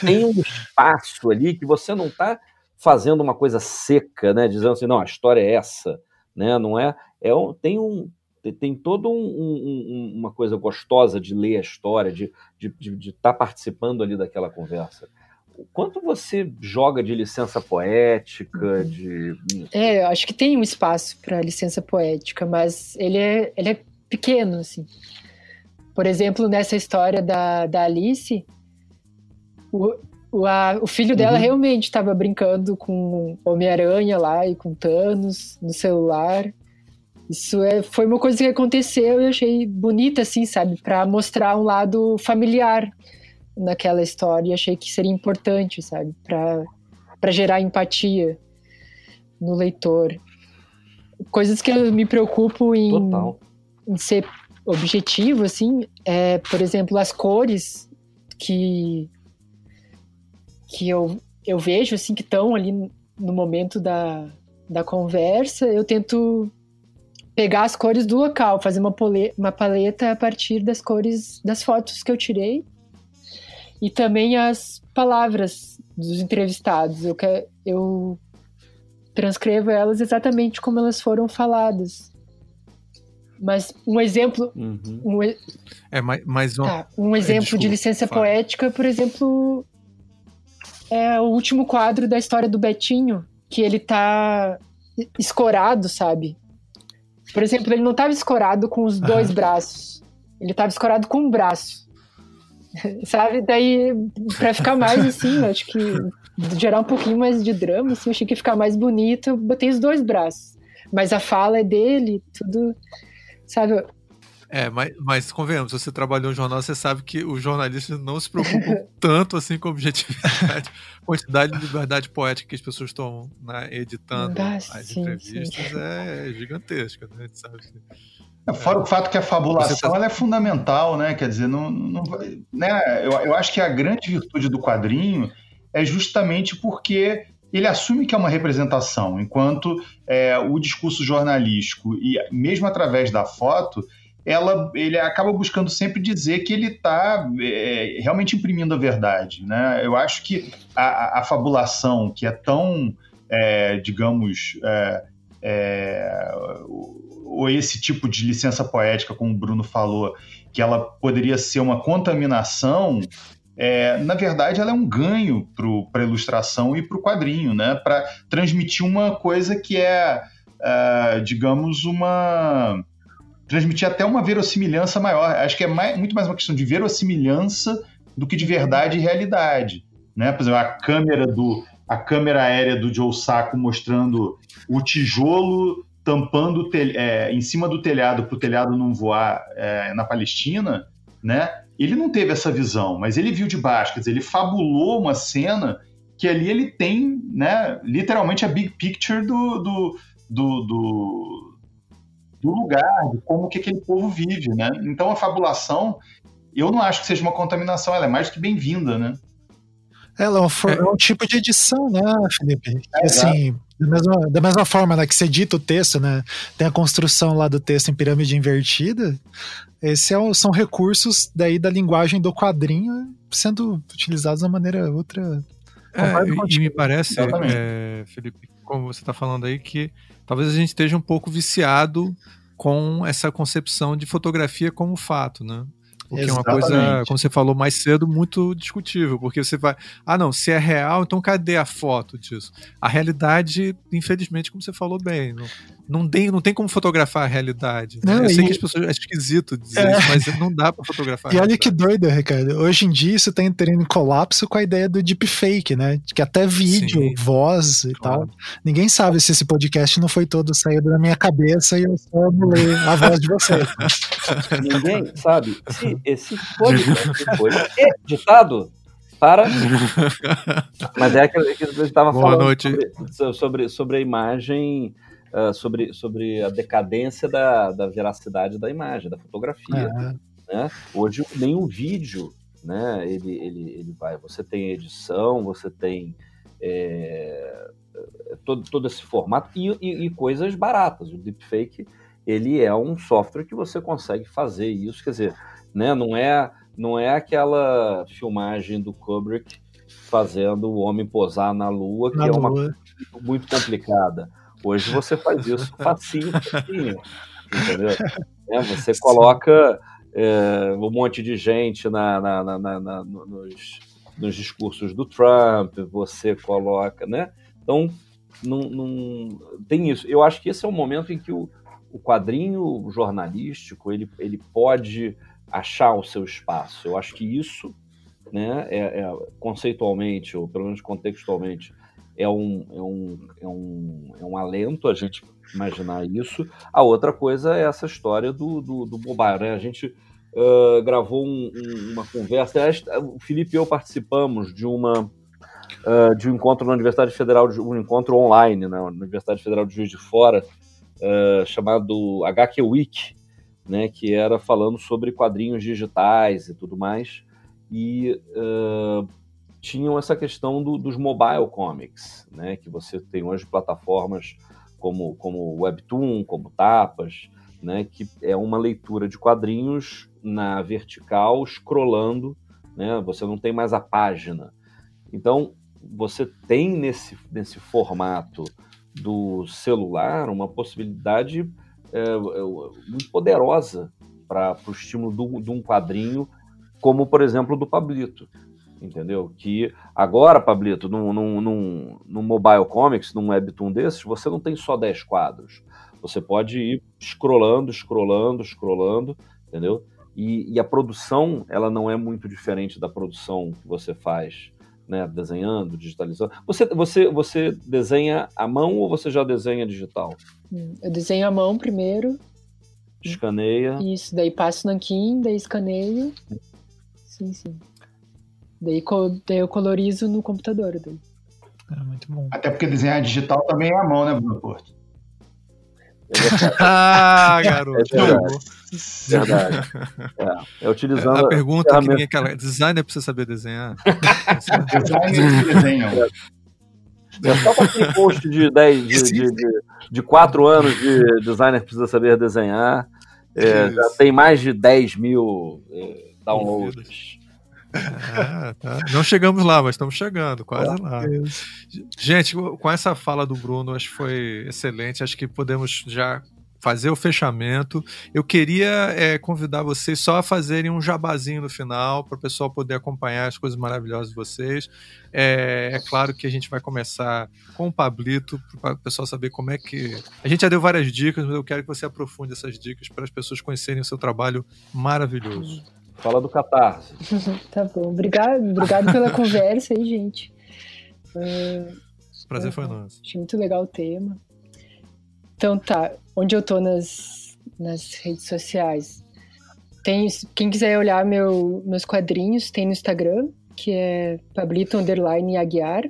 tem um espaço ali que você não está fazendo uma coisa seca, né? Dizendo assim, não, a história é essa, né? Não é, é um, tem um tem toda um, um, uma coisa gostosa de ler a história, de estar de, de, de tá participando ali daquela conversa quanto você joga de licença poética, de... É, eu acho que tem um espaço para licença poética, mas ele é, ele é pequeno, assim. Por exemplo, nessa história da, da Alice, o, o, a, o filho dela uhum. realmente estava brincando com Homem-Aranha lá e com Thanos no celular. Isso é, foi uma coisa que aconteceu e eu achei bonita, assim, sabe? Para mostrar um lado familiar naquela história e achei que seria importante, sabe, para gerar empatia no leitor. Coisas que eu me preocupo em, em ser objetivo, assim, é, por exemplo, as cores que que eu, eu vejo, assim, que estão ali no momento da, da conversa, eu tento pegar as cores do local, fazer uma, uma paleta a partir das cores das fotos que eu tirei e também as palavras dos entrevistados. Eu, quero, eu transcrevo elas exatamente como elas foram faladas. Mas um exemplo. Uhum. Um, é, mais um, tá, um exemplo é, desculpa, de licença fala. poética, por exemplo, é o último quadro da história do Betinho, que ele tá escorado, sabe? Por exemplo, ele não estava escorado com os dois braços. Ele estava escorado com um braço. Sabe? Daí, pra ficar mais assim, acho que gerar um pouquinho mais de drama, assim, achei que ia ficar mais bonito, eu botei os dois braços. Mas a fala é dele, tudo. Sabe? É, mas, mas convenhamos, você trabalhou em jornal, você sabe que os jornalistas não se preocupam tanto assim com objetividade, quantidade de liberdade poética que as pessoas tomam né, editando ah, as sim, entrevistas sim. é gigantesca, né? A gente sabe que... É, fora o fato que a fabulação tá... ela é fundamental, né? Quer dizer, não, não né? Eu, eu acho que a grande virtude do quadrinho é justamente porque ele assume que é uma representação, enquanto é, o discurso jornalístico, e mesmo através da foto, ela, ele acaba buscando sempre dizer que ele está é, realmente imprimindo a verdade. Né? Eu acho que a, a fabulação, que é tão, é, digamos, é, é ou esse tipo de licença poética, como o Bruno falou, que ela poderia ser uma contaminação, é, na verdade ela é um ganho para a ilustração e para o quadrinho, né? para transmitir uma coisa que é, uh, digamos, uma transmitir até uma verossimilhança maior. Acho que é mais, muito mais uma questão de verossimilhança do que de verdade e realidade. Né? Por exemplo, a câmera do a câmera aérea do Joe Sacco mostrando o tijolo tampando é, em cima do telhado para o telhado não voar é, na Palestina, né? Ele não teve essa visão, mas ele viu de baixo, quer dizer, ele fabulou uma cena que ali ele tem, né, literalmente a big picture do, do, do, do, do lugar, de como que aquele povo vive, né? Então a fabulação, eu não acho que seja uma contaminação, ela é mais do que bem-vinda, né? Ela é um, é um, tipo de edição, né, Felipe? É, assim, da mesma, da mesma forma né, que você edita o texto, né? Tem a construção lá do texto em pirâmide invertida. Esses é são recursos daí da linguagem do quadrinho sendo utilizados da maneira outra. É, e, me parece, é, Felipe, como você está falando aí, que talvez a gente esteja um pouco viciado com essa concepção de fotografia como fato, né? O que Exatamente. é uma coisa, como você falou mais cedo, muito discutível, porque você vai, ah não, se é real, então cadê a foto disso? A realidade, infelizmente, como você falou bem, não, não tem, não tem como fotografar a realidade. Né? Não, eu e... sei que as pessoas é esquisito dizer é... isso, mas não dá para fotografar. E olha que doido, Ricardo. Hoje em dia isso tá entrando em colapso com a ideia do deepfake, né? Que até vídeo, Sim, voz e claro. tal. Ninguém sabe se esse podcast não foi todo saído da minha cabeça e eu só anulei a voz de vocês. Ninguém sabe se esse podcast foi editado para. Mas é aquilo que você estava falando sobre, sobre, sobre a imagem uh, sobre, sobre a decadência da, da veracidade da imagem, da fotografia. Né? Hoje, nem o vídeo, né? ele, ele, ele vai. Você tem edição, você tem é, todo, todo esse formato e, e, e coisas baratas. O deepfake ele é um software que você consegue fazer isso, quer dizer, né, não é não é aquela filmagem do Kubrick fazendo o homem posar na lua, que na é uma coisa muito complicada. Hoje você faz isso facinho, facinho entendeu? É, você coloca é, um monte de gente na, na, na, na nos, nos, discursos do Trump, você coloca, né? Então, não, não, tem isso. Eu acho que esse é o momento em que o, o quadrinho jornalístico ele, ele pode achar o seu espaço. Eu acho que isso, né, é, é conceitualmente, ou pelo menos contextualmente, é um, é um, é um, é um alento a gente imaginar isso. A outra coisa é essa história do, do, do mobile. Né? A gente uh, gravou um, um, uma conversa. O Felipe e eu participamos de uma uh, de um encontro na Universidade Federal, de, um encontro online né? na Universidade Federal de Juiz de Fora, uh, chamado HQ Week, né? que era falando sobre quadrinhos digitais e tudo mais. E tinham essa questão do, dos mobile comics, né? Que você tem hoje plataformas como, como Webtoon, como Tapas, né? Que é uma leitura de quadrinhos na vertical, scrollando, né? Você não tem mais a página. Então, você tem nesse, nesse formato do celular uma possibilidade é, é muito poderosa para o estímulo de um quadrinho, como, por exemplo, do Pablito entendeu? Que agora, Pablito, num, num, num, num mobile comics, num webtoon desses, você não tem só 10 quadros. Você pode ir scrollando, scrollando, scrollando, entendeu? E, e, a produção, ela não é muito diferente da produção que você faz, né? Desenhando, digitalizando. Você, você, você desenha à mão ou você já desenha digital? Hum, eu desenho à mão primeiro. Escaneia. Isso, daí passo no nanquim, daí escaneio. Sim, sim. Daí, daí eu colorizo no computador. Daí. É muito bom. Até porque desenhar digital também é a mão, né, Bruno Porto? ah, garoto. É verdade. verdade. É, é utilizando. A pergunta a que ninguém quer. Designer precisa saber desenhar. Designer desenham. É só para aquele post de 10, de, de, de, de 4 anos de designer precisa saber desenhar. É, já tem mais de 10 mil é, downloads. É, tá. Não chegamos lá, mas estamos chegando, quase oh, lá. Deus. Gente, com essa fala do Bruno, acho que foi excelente. Acho que podemos já fazer o fechamento. Eu queria é, convidar vocês só a fazerem um jabazinho no final, para o pessoal poder acompanhar as coisas maravilhosas de vocês. É, é, claro que a gente vai começar com o Pablito, para o pessoal saber como é que. A gente já deu várias dicas, mas eu quero que você aprofunde essas dicas para as pessoas conhecerem o seu trabalho maravilhoso. Fala do Catarse. tá bom. Obrigado, obrigado pela conversa aí, gente. Uh, Prazer foi nosso. Achei muito legal o tema. Então tá, onde eu tô nas, nas redes sociais? Tem, quem quiser olhar meu, meus quadrinhos, tem no Instagram, que é Pablito Underline Aguiar.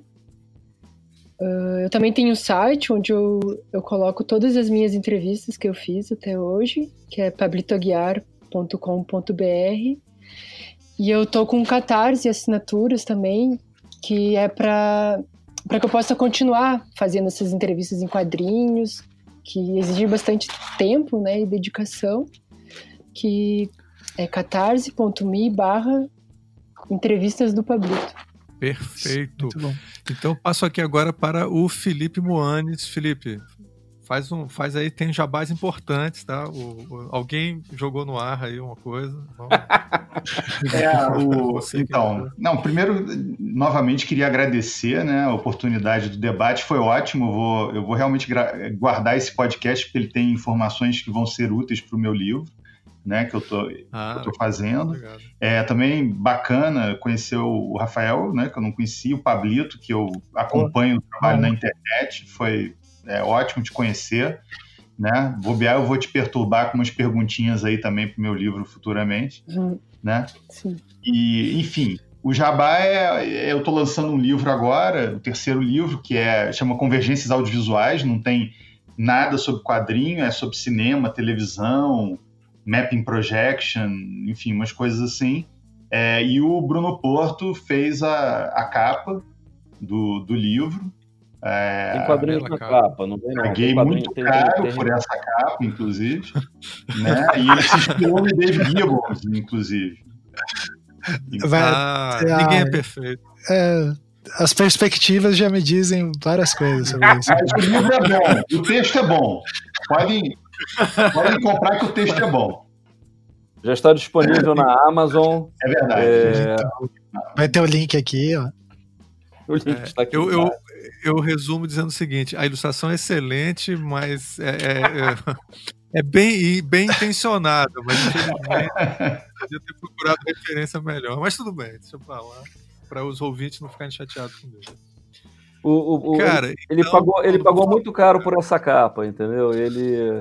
Uh, eu também tenho um site onde eu, eu coloco todas as minhas entrevistas que eu fiz até hoje, que é pablitoaguiar.com.br. E eu tô com catarse e assinaturas também, que é para que eu possa continuar fazendo essas entrevistas em quadrinhos, que exige bastante tempo né, e dedicação, que é catarse.me barra entrevistas do Pablito. Perfeito. Então passo aqui agora para o Felipe Moanes. Felipe, faz um, faz aí, tem jabás importantes, tá? O, o, alguém jogou no ar aí uma coisa. é, o, então, não, primeiro, novamente queria agradecer, né, a oportunidade do debate, foi ótimo. Eu vou, eu vou realmente guardar esse podcast porque ele tem informações que vão ser úteis para o meu livro. Né, que eu tô, ah, eu tô fazendo. Obrigado. É também bacana conhecer o Rafael, né, que eu não conhecia, o Pablito, que eu acompanho o trabalho na internet, foi é ótimo te conhecer. Né? Bobear, eu vou te perturbar com umas perguntinhas aí também para o meu livro futuramente. Uhum. Né? Sim. E, enfim, o Jabá é. Eu estou lançando um livro agora, o terceiro livro, que é chama Convergências Audiovisuais, não tem nada sobre quadrinho, é sobre cinema, televisão, mapping projection, enfim, umas coisas assim. É, e o Bruno Porto fez a, a capa do, do livro. É, tem quadrinhos na capa, capa não vem Paguei muito caro tem... por essa capa, inclusive. né? E ele se inspirou no Dave Gibbons, inclusive. Vai, ah, ninguém é perfeito. É, as perspectivas já me dizem várias coisas sobre isso. Mas o livro é bom, o texto é bom. Podem, podem comprar que o texto é bom. Já está disponível na Amazon. É verdade. É... Vai ter o link aqui, ó. O link é, está aqui. Eu, eu, eu resumo dizendo o seguinte: a ilustração é excelente, mas é, é, é, é bem, bem intencionada, mas infelizmente podia ter procurado referência melhor. Mas tudo bem, deixa eu falar, para os ouvintes não ficarem chateados comigo. O, o, o Cara, ele, então, ele, pagou, ele pagou muito caro por essa capa, entendeu? Ele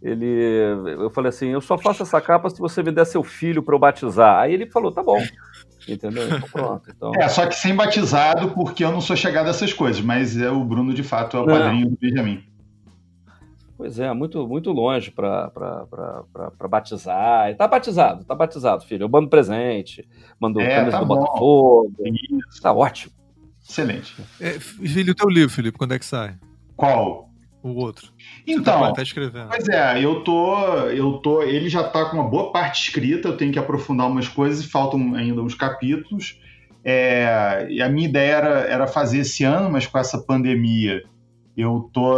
ele eu falei assim eu só faço essa capa se você me der seu filho para eu batizar aí ele falou tá bom entendeu? Então, pronto então... é só que sem batizado porque eu não sou chegado a essas coisas mas é o Bruno de fato é o padrinho do Benjamin. Pois é muito muito longe para batizar. Tá batizado tá batizado filho. Eu mando presente mando é, camisa tá do bom. Botafogo. Isso. tá ótimo. Excelente. É, filho o teu livro Felipe quando é que sai? Qual o outro. Então, tá, tá escrevendo. Pois é, eu tô, eu tô, ele já tá com uma boa parte escrita, eu tenho que aprofundar umas coisas e faltam ainda uns capítulos. É, e a minha ideia era, era fazer esse ano, mas com essa pandemia eu tô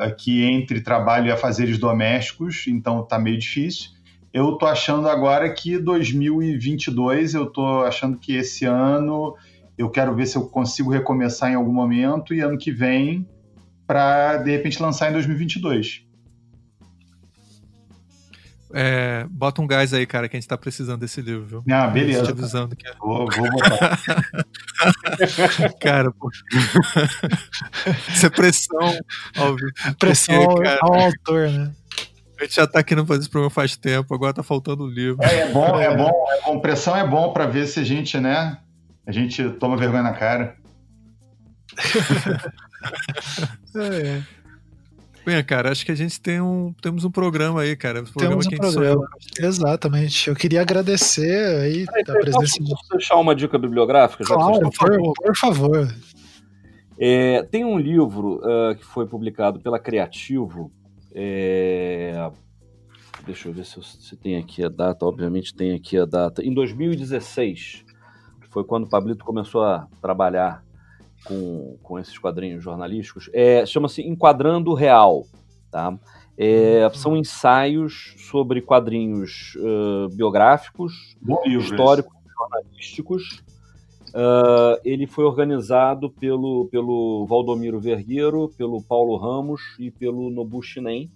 aqui entre trabalho e afazeres domésticos, então tá meio difícil. Eu tô achando agora que 2022, eu tô achando que esse ano eu quero ver se eu consigo recomeçar em algum momento e ano que vem para de repente lançar em 2022. É, bota um gás aí, cara, que a gente tá precisando desse livro, viu? Ah, beleza. Te avisando que é. Vou, vou botar. cara, pô. Isso é pressão ao Pressão Porque, cara, ao autor, né? A gente já tá querendo fazer esse programa faz tempo, agora tá faltando o livro. É, é bom, é bom, é bom. Pressão é bom para ver se a gente, né? A gente toma vergonha na cara. é. Bem, cara, acho que a gente tem um, temos um programa aí, cara. Um programa temos um programa, exatamente. Eu queria agradecer aí a presença de... Posso deixar uma dica bibliográfica? Claro, por, por, favor. É, tem um livro uh, que foi publicado pela Criativo. É... Deixa eu ver se, eu, se tem aqui a data. Obviamente tem aqui a data. Em 2016, foi quando o Pablito começou a trabalhar com, com esses quadrinhos jornalísticos, é, chama-se Enquadrando Real. Tá? É, são ensaios sobre quadrinhos uh, biográficos, históricos, jornalísticos. Uh, ele foi organizado pelo, pelo Valdomiro Vergueiro, pelo Paulo Ramos e pelo Nobu Shinen.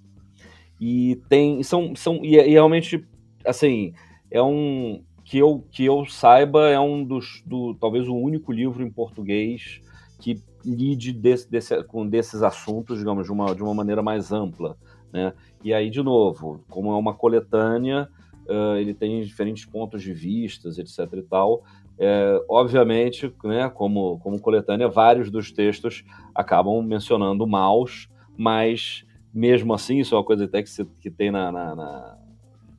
E tem. São, são, e, e realmente, assim, é um. Que eu, que eu saiba, é um dos. Do, talvez o único livro em português que lide desse, desse, com desses assuntos, digamos, de uma, de uma maneira mais ampla. Né? E aí, de novo, como é uma coletânea, uh, ele tem diferentes pontos de vistas, etc. e tal. É, obviamente, né, como, como coletânea, vários dos textos acabam mencionando maus, mas mesmo assim, isso é uma coisa até que, se, que tem na, na, na,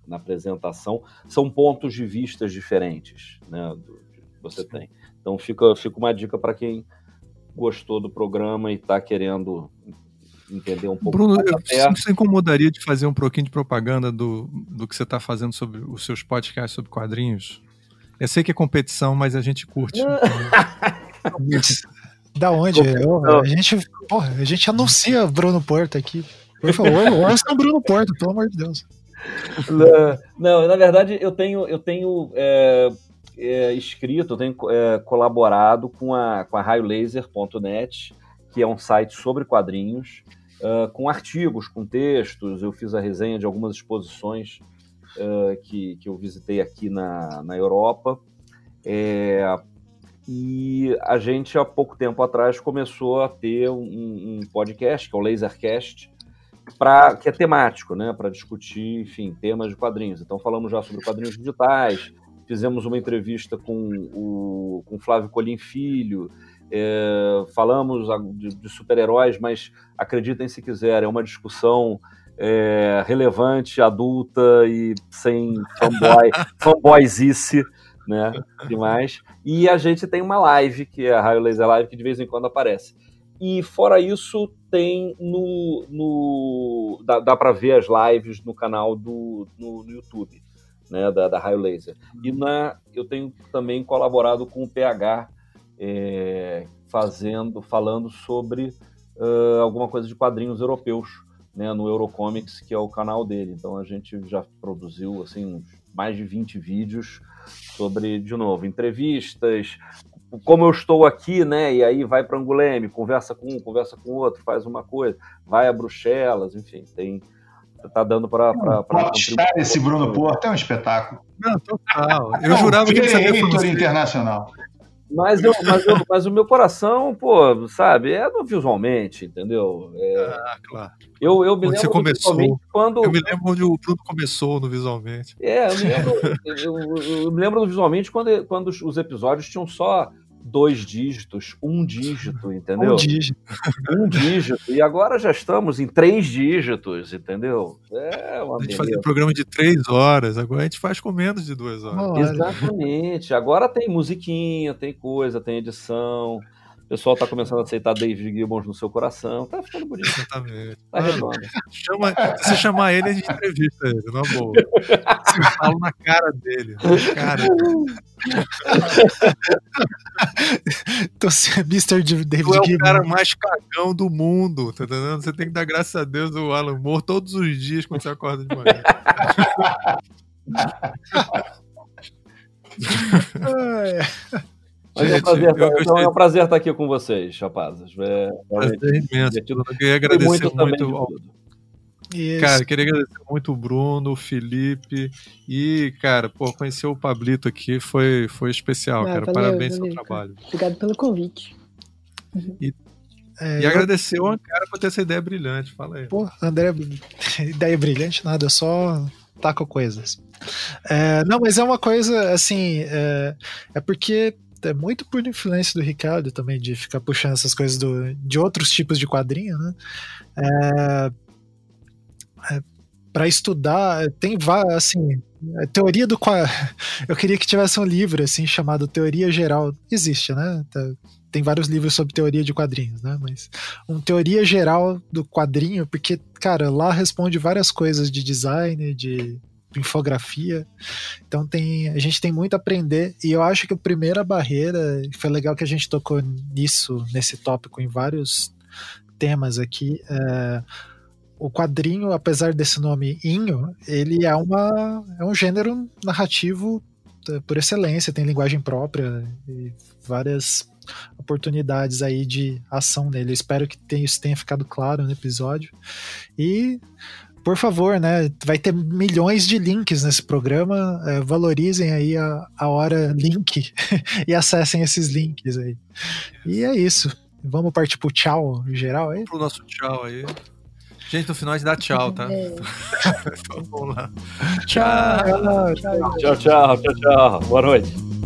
na, apresentação, são pontos de vistas diferentes né, do, que você tem. Então fica, fica uma dica para quem gostou do programa e está querendo entender um pouco Bruno, mais. você incomodaria de fazer um pouquinho de propaganda do, do que você está fazendo sobre os seus podcasts sobre quadrinhos? Eu sei que é competição, mas a gente curte. da onde? Eu, a, gente, porra, a gente anuncia Bruno Porto aqui. Por favor, ouça o Bruno Porto, pelo amor de Deus. Não, na verdade, eu tenho, eu tenho é, é, escrito, eu tenho é, colaborado com a, com a raiolaser.net, que é um site sobre quadrinhos, uh, com artigos, com textos. Eu fiz a resenha de algumas exposições uh, que, que eu visitei aqui na, na Europa. É, e a gente, há pouco tempo atrás, começou a ter um, um podcast, que é o Lasercast, pra, que é temático, né, para discutir, enfim, temas de quadrinhos. Então, falamos já sobre quadrinhos digitais, fizemos uma entrevista com o com Flávio Colim Filho, é, falamos de, de super-heróis, mas acreditem se quiser, é uma discussão é, relevante, adulta e sem fanboy, fanboyzice, né? Demais. E a gente tem uma live, que é a Raio Laser Live, que de vez em quando aparece. E fora isso, tem no. no dá, dá para ver as lives no canal do no, no YouTube, né? Da, da Raio Laser. E na, eu tenho também colaborado com o PH é, fazendo, falando sobre uh, alguma coisa de quadrinhos europeus, né, no Eurocomics, que é o canal dele. Então a gente já produziu assim mais de 20 vídeos sobre, de novo, entrevistas, como eu estou aqui, né? E aí vai para Anguleme, conversa com um, conversa com outro, faz uma coisa, vai a Bruxelas, enfim, tem tá dando para para esse Bruno Porto é um espetáculo. Não, total. Eu jurava que ele sabia internacional. Mas, eu, mas, eu, mas o meu coração, pô, sabe, é no visualmente, entendeu? É, ah, claro. Eu, eu me onde lembro você começou. quando. Eu me lembro onde o Bruno começou no visualmente. É, eu me lembro, eu, eu me lembro visualmente quando, quando os episódios tinham só dois dígitos, um dígito, entendeu? Um dígito. Um dígito. E agora já estamos em três dígitos, entendeu? É uma a gente fazia programa de três horas, agora a gente faz com menos de duas horas. Exatamente. Agora tem musiquinha, tem coisa, tem edição. O pessoal tá começando a aceitar David Gibbons no seu coração. Tá ficando bonito. Exatamente. Tá redondo. Chama, se chamar ele, a gente entrevista ele, na boa. Eu falo na cara dele. Na cara. Tô Mr. David tu é o cara mais cagão do mundo, tá entendendo? Você tem que dar graças a Deus o Alan Moore todos os dias quando você acorda de manhã. ah, é. Mas é, um prazer, eu, então é um prazer estar aqui com vocês, rapazes. É, prazer imenso. Eu queria agradecer muito. muito Cara, queria agradecer muito o Bruno, o Felipe e, cara, pô, conhecer o Pablito aqui foi, foi especial, ah, cara. Valeu, Parabéns valeu, pelo trabalho. Obrigado pelo convite. E, é, e eu... agradecer o Ancara por ter essa ideia brilhante. Fala aí. Pô, André, ideia brilhante, nada, só taco coisas. É, não, mas é uma coisa assim, é, é porque é muito por influência do Ricardo também, de ficar puxando essas coisas do, de outros tipos de quadrinho, né? É, é, para estudar, tem assim, a teoria do eu queria que tivesse um livro assim chamado Teoria Geral, existe, né? Tá, tem vários livros sobre teoria de quadrinhos, né? Mas um teoria geral do quadrinho, porque cara, lá responde várias coisas de design, de infografia. Então tem, a gente tem muito a aprender e eu acho que a primeira barreira, foi legal que a gente tocou nisso, nesse tópico em vários temas aqui, é, o quadrinho, apesar desse nome Inho, ele é, uma, é um gênero narrativo é, por excelência, tem linguagem própria e várias oportunidades aí de ação nele. Eu espero que tenha, isso tenha ficado claro no episódio. E por favor, né? Vai ter milhões de links nesse programa. É, valorizem aí a, a hora link e acessem esses links aí. E é isso. Vamos partir pro tchau geral aí? Pro nosso tchau aí. Gente, no final a gente dá tchau, tá? É. então, vamos lá. Tchau, tchau, tchau, tchau, tchau, tchau. Boa noite.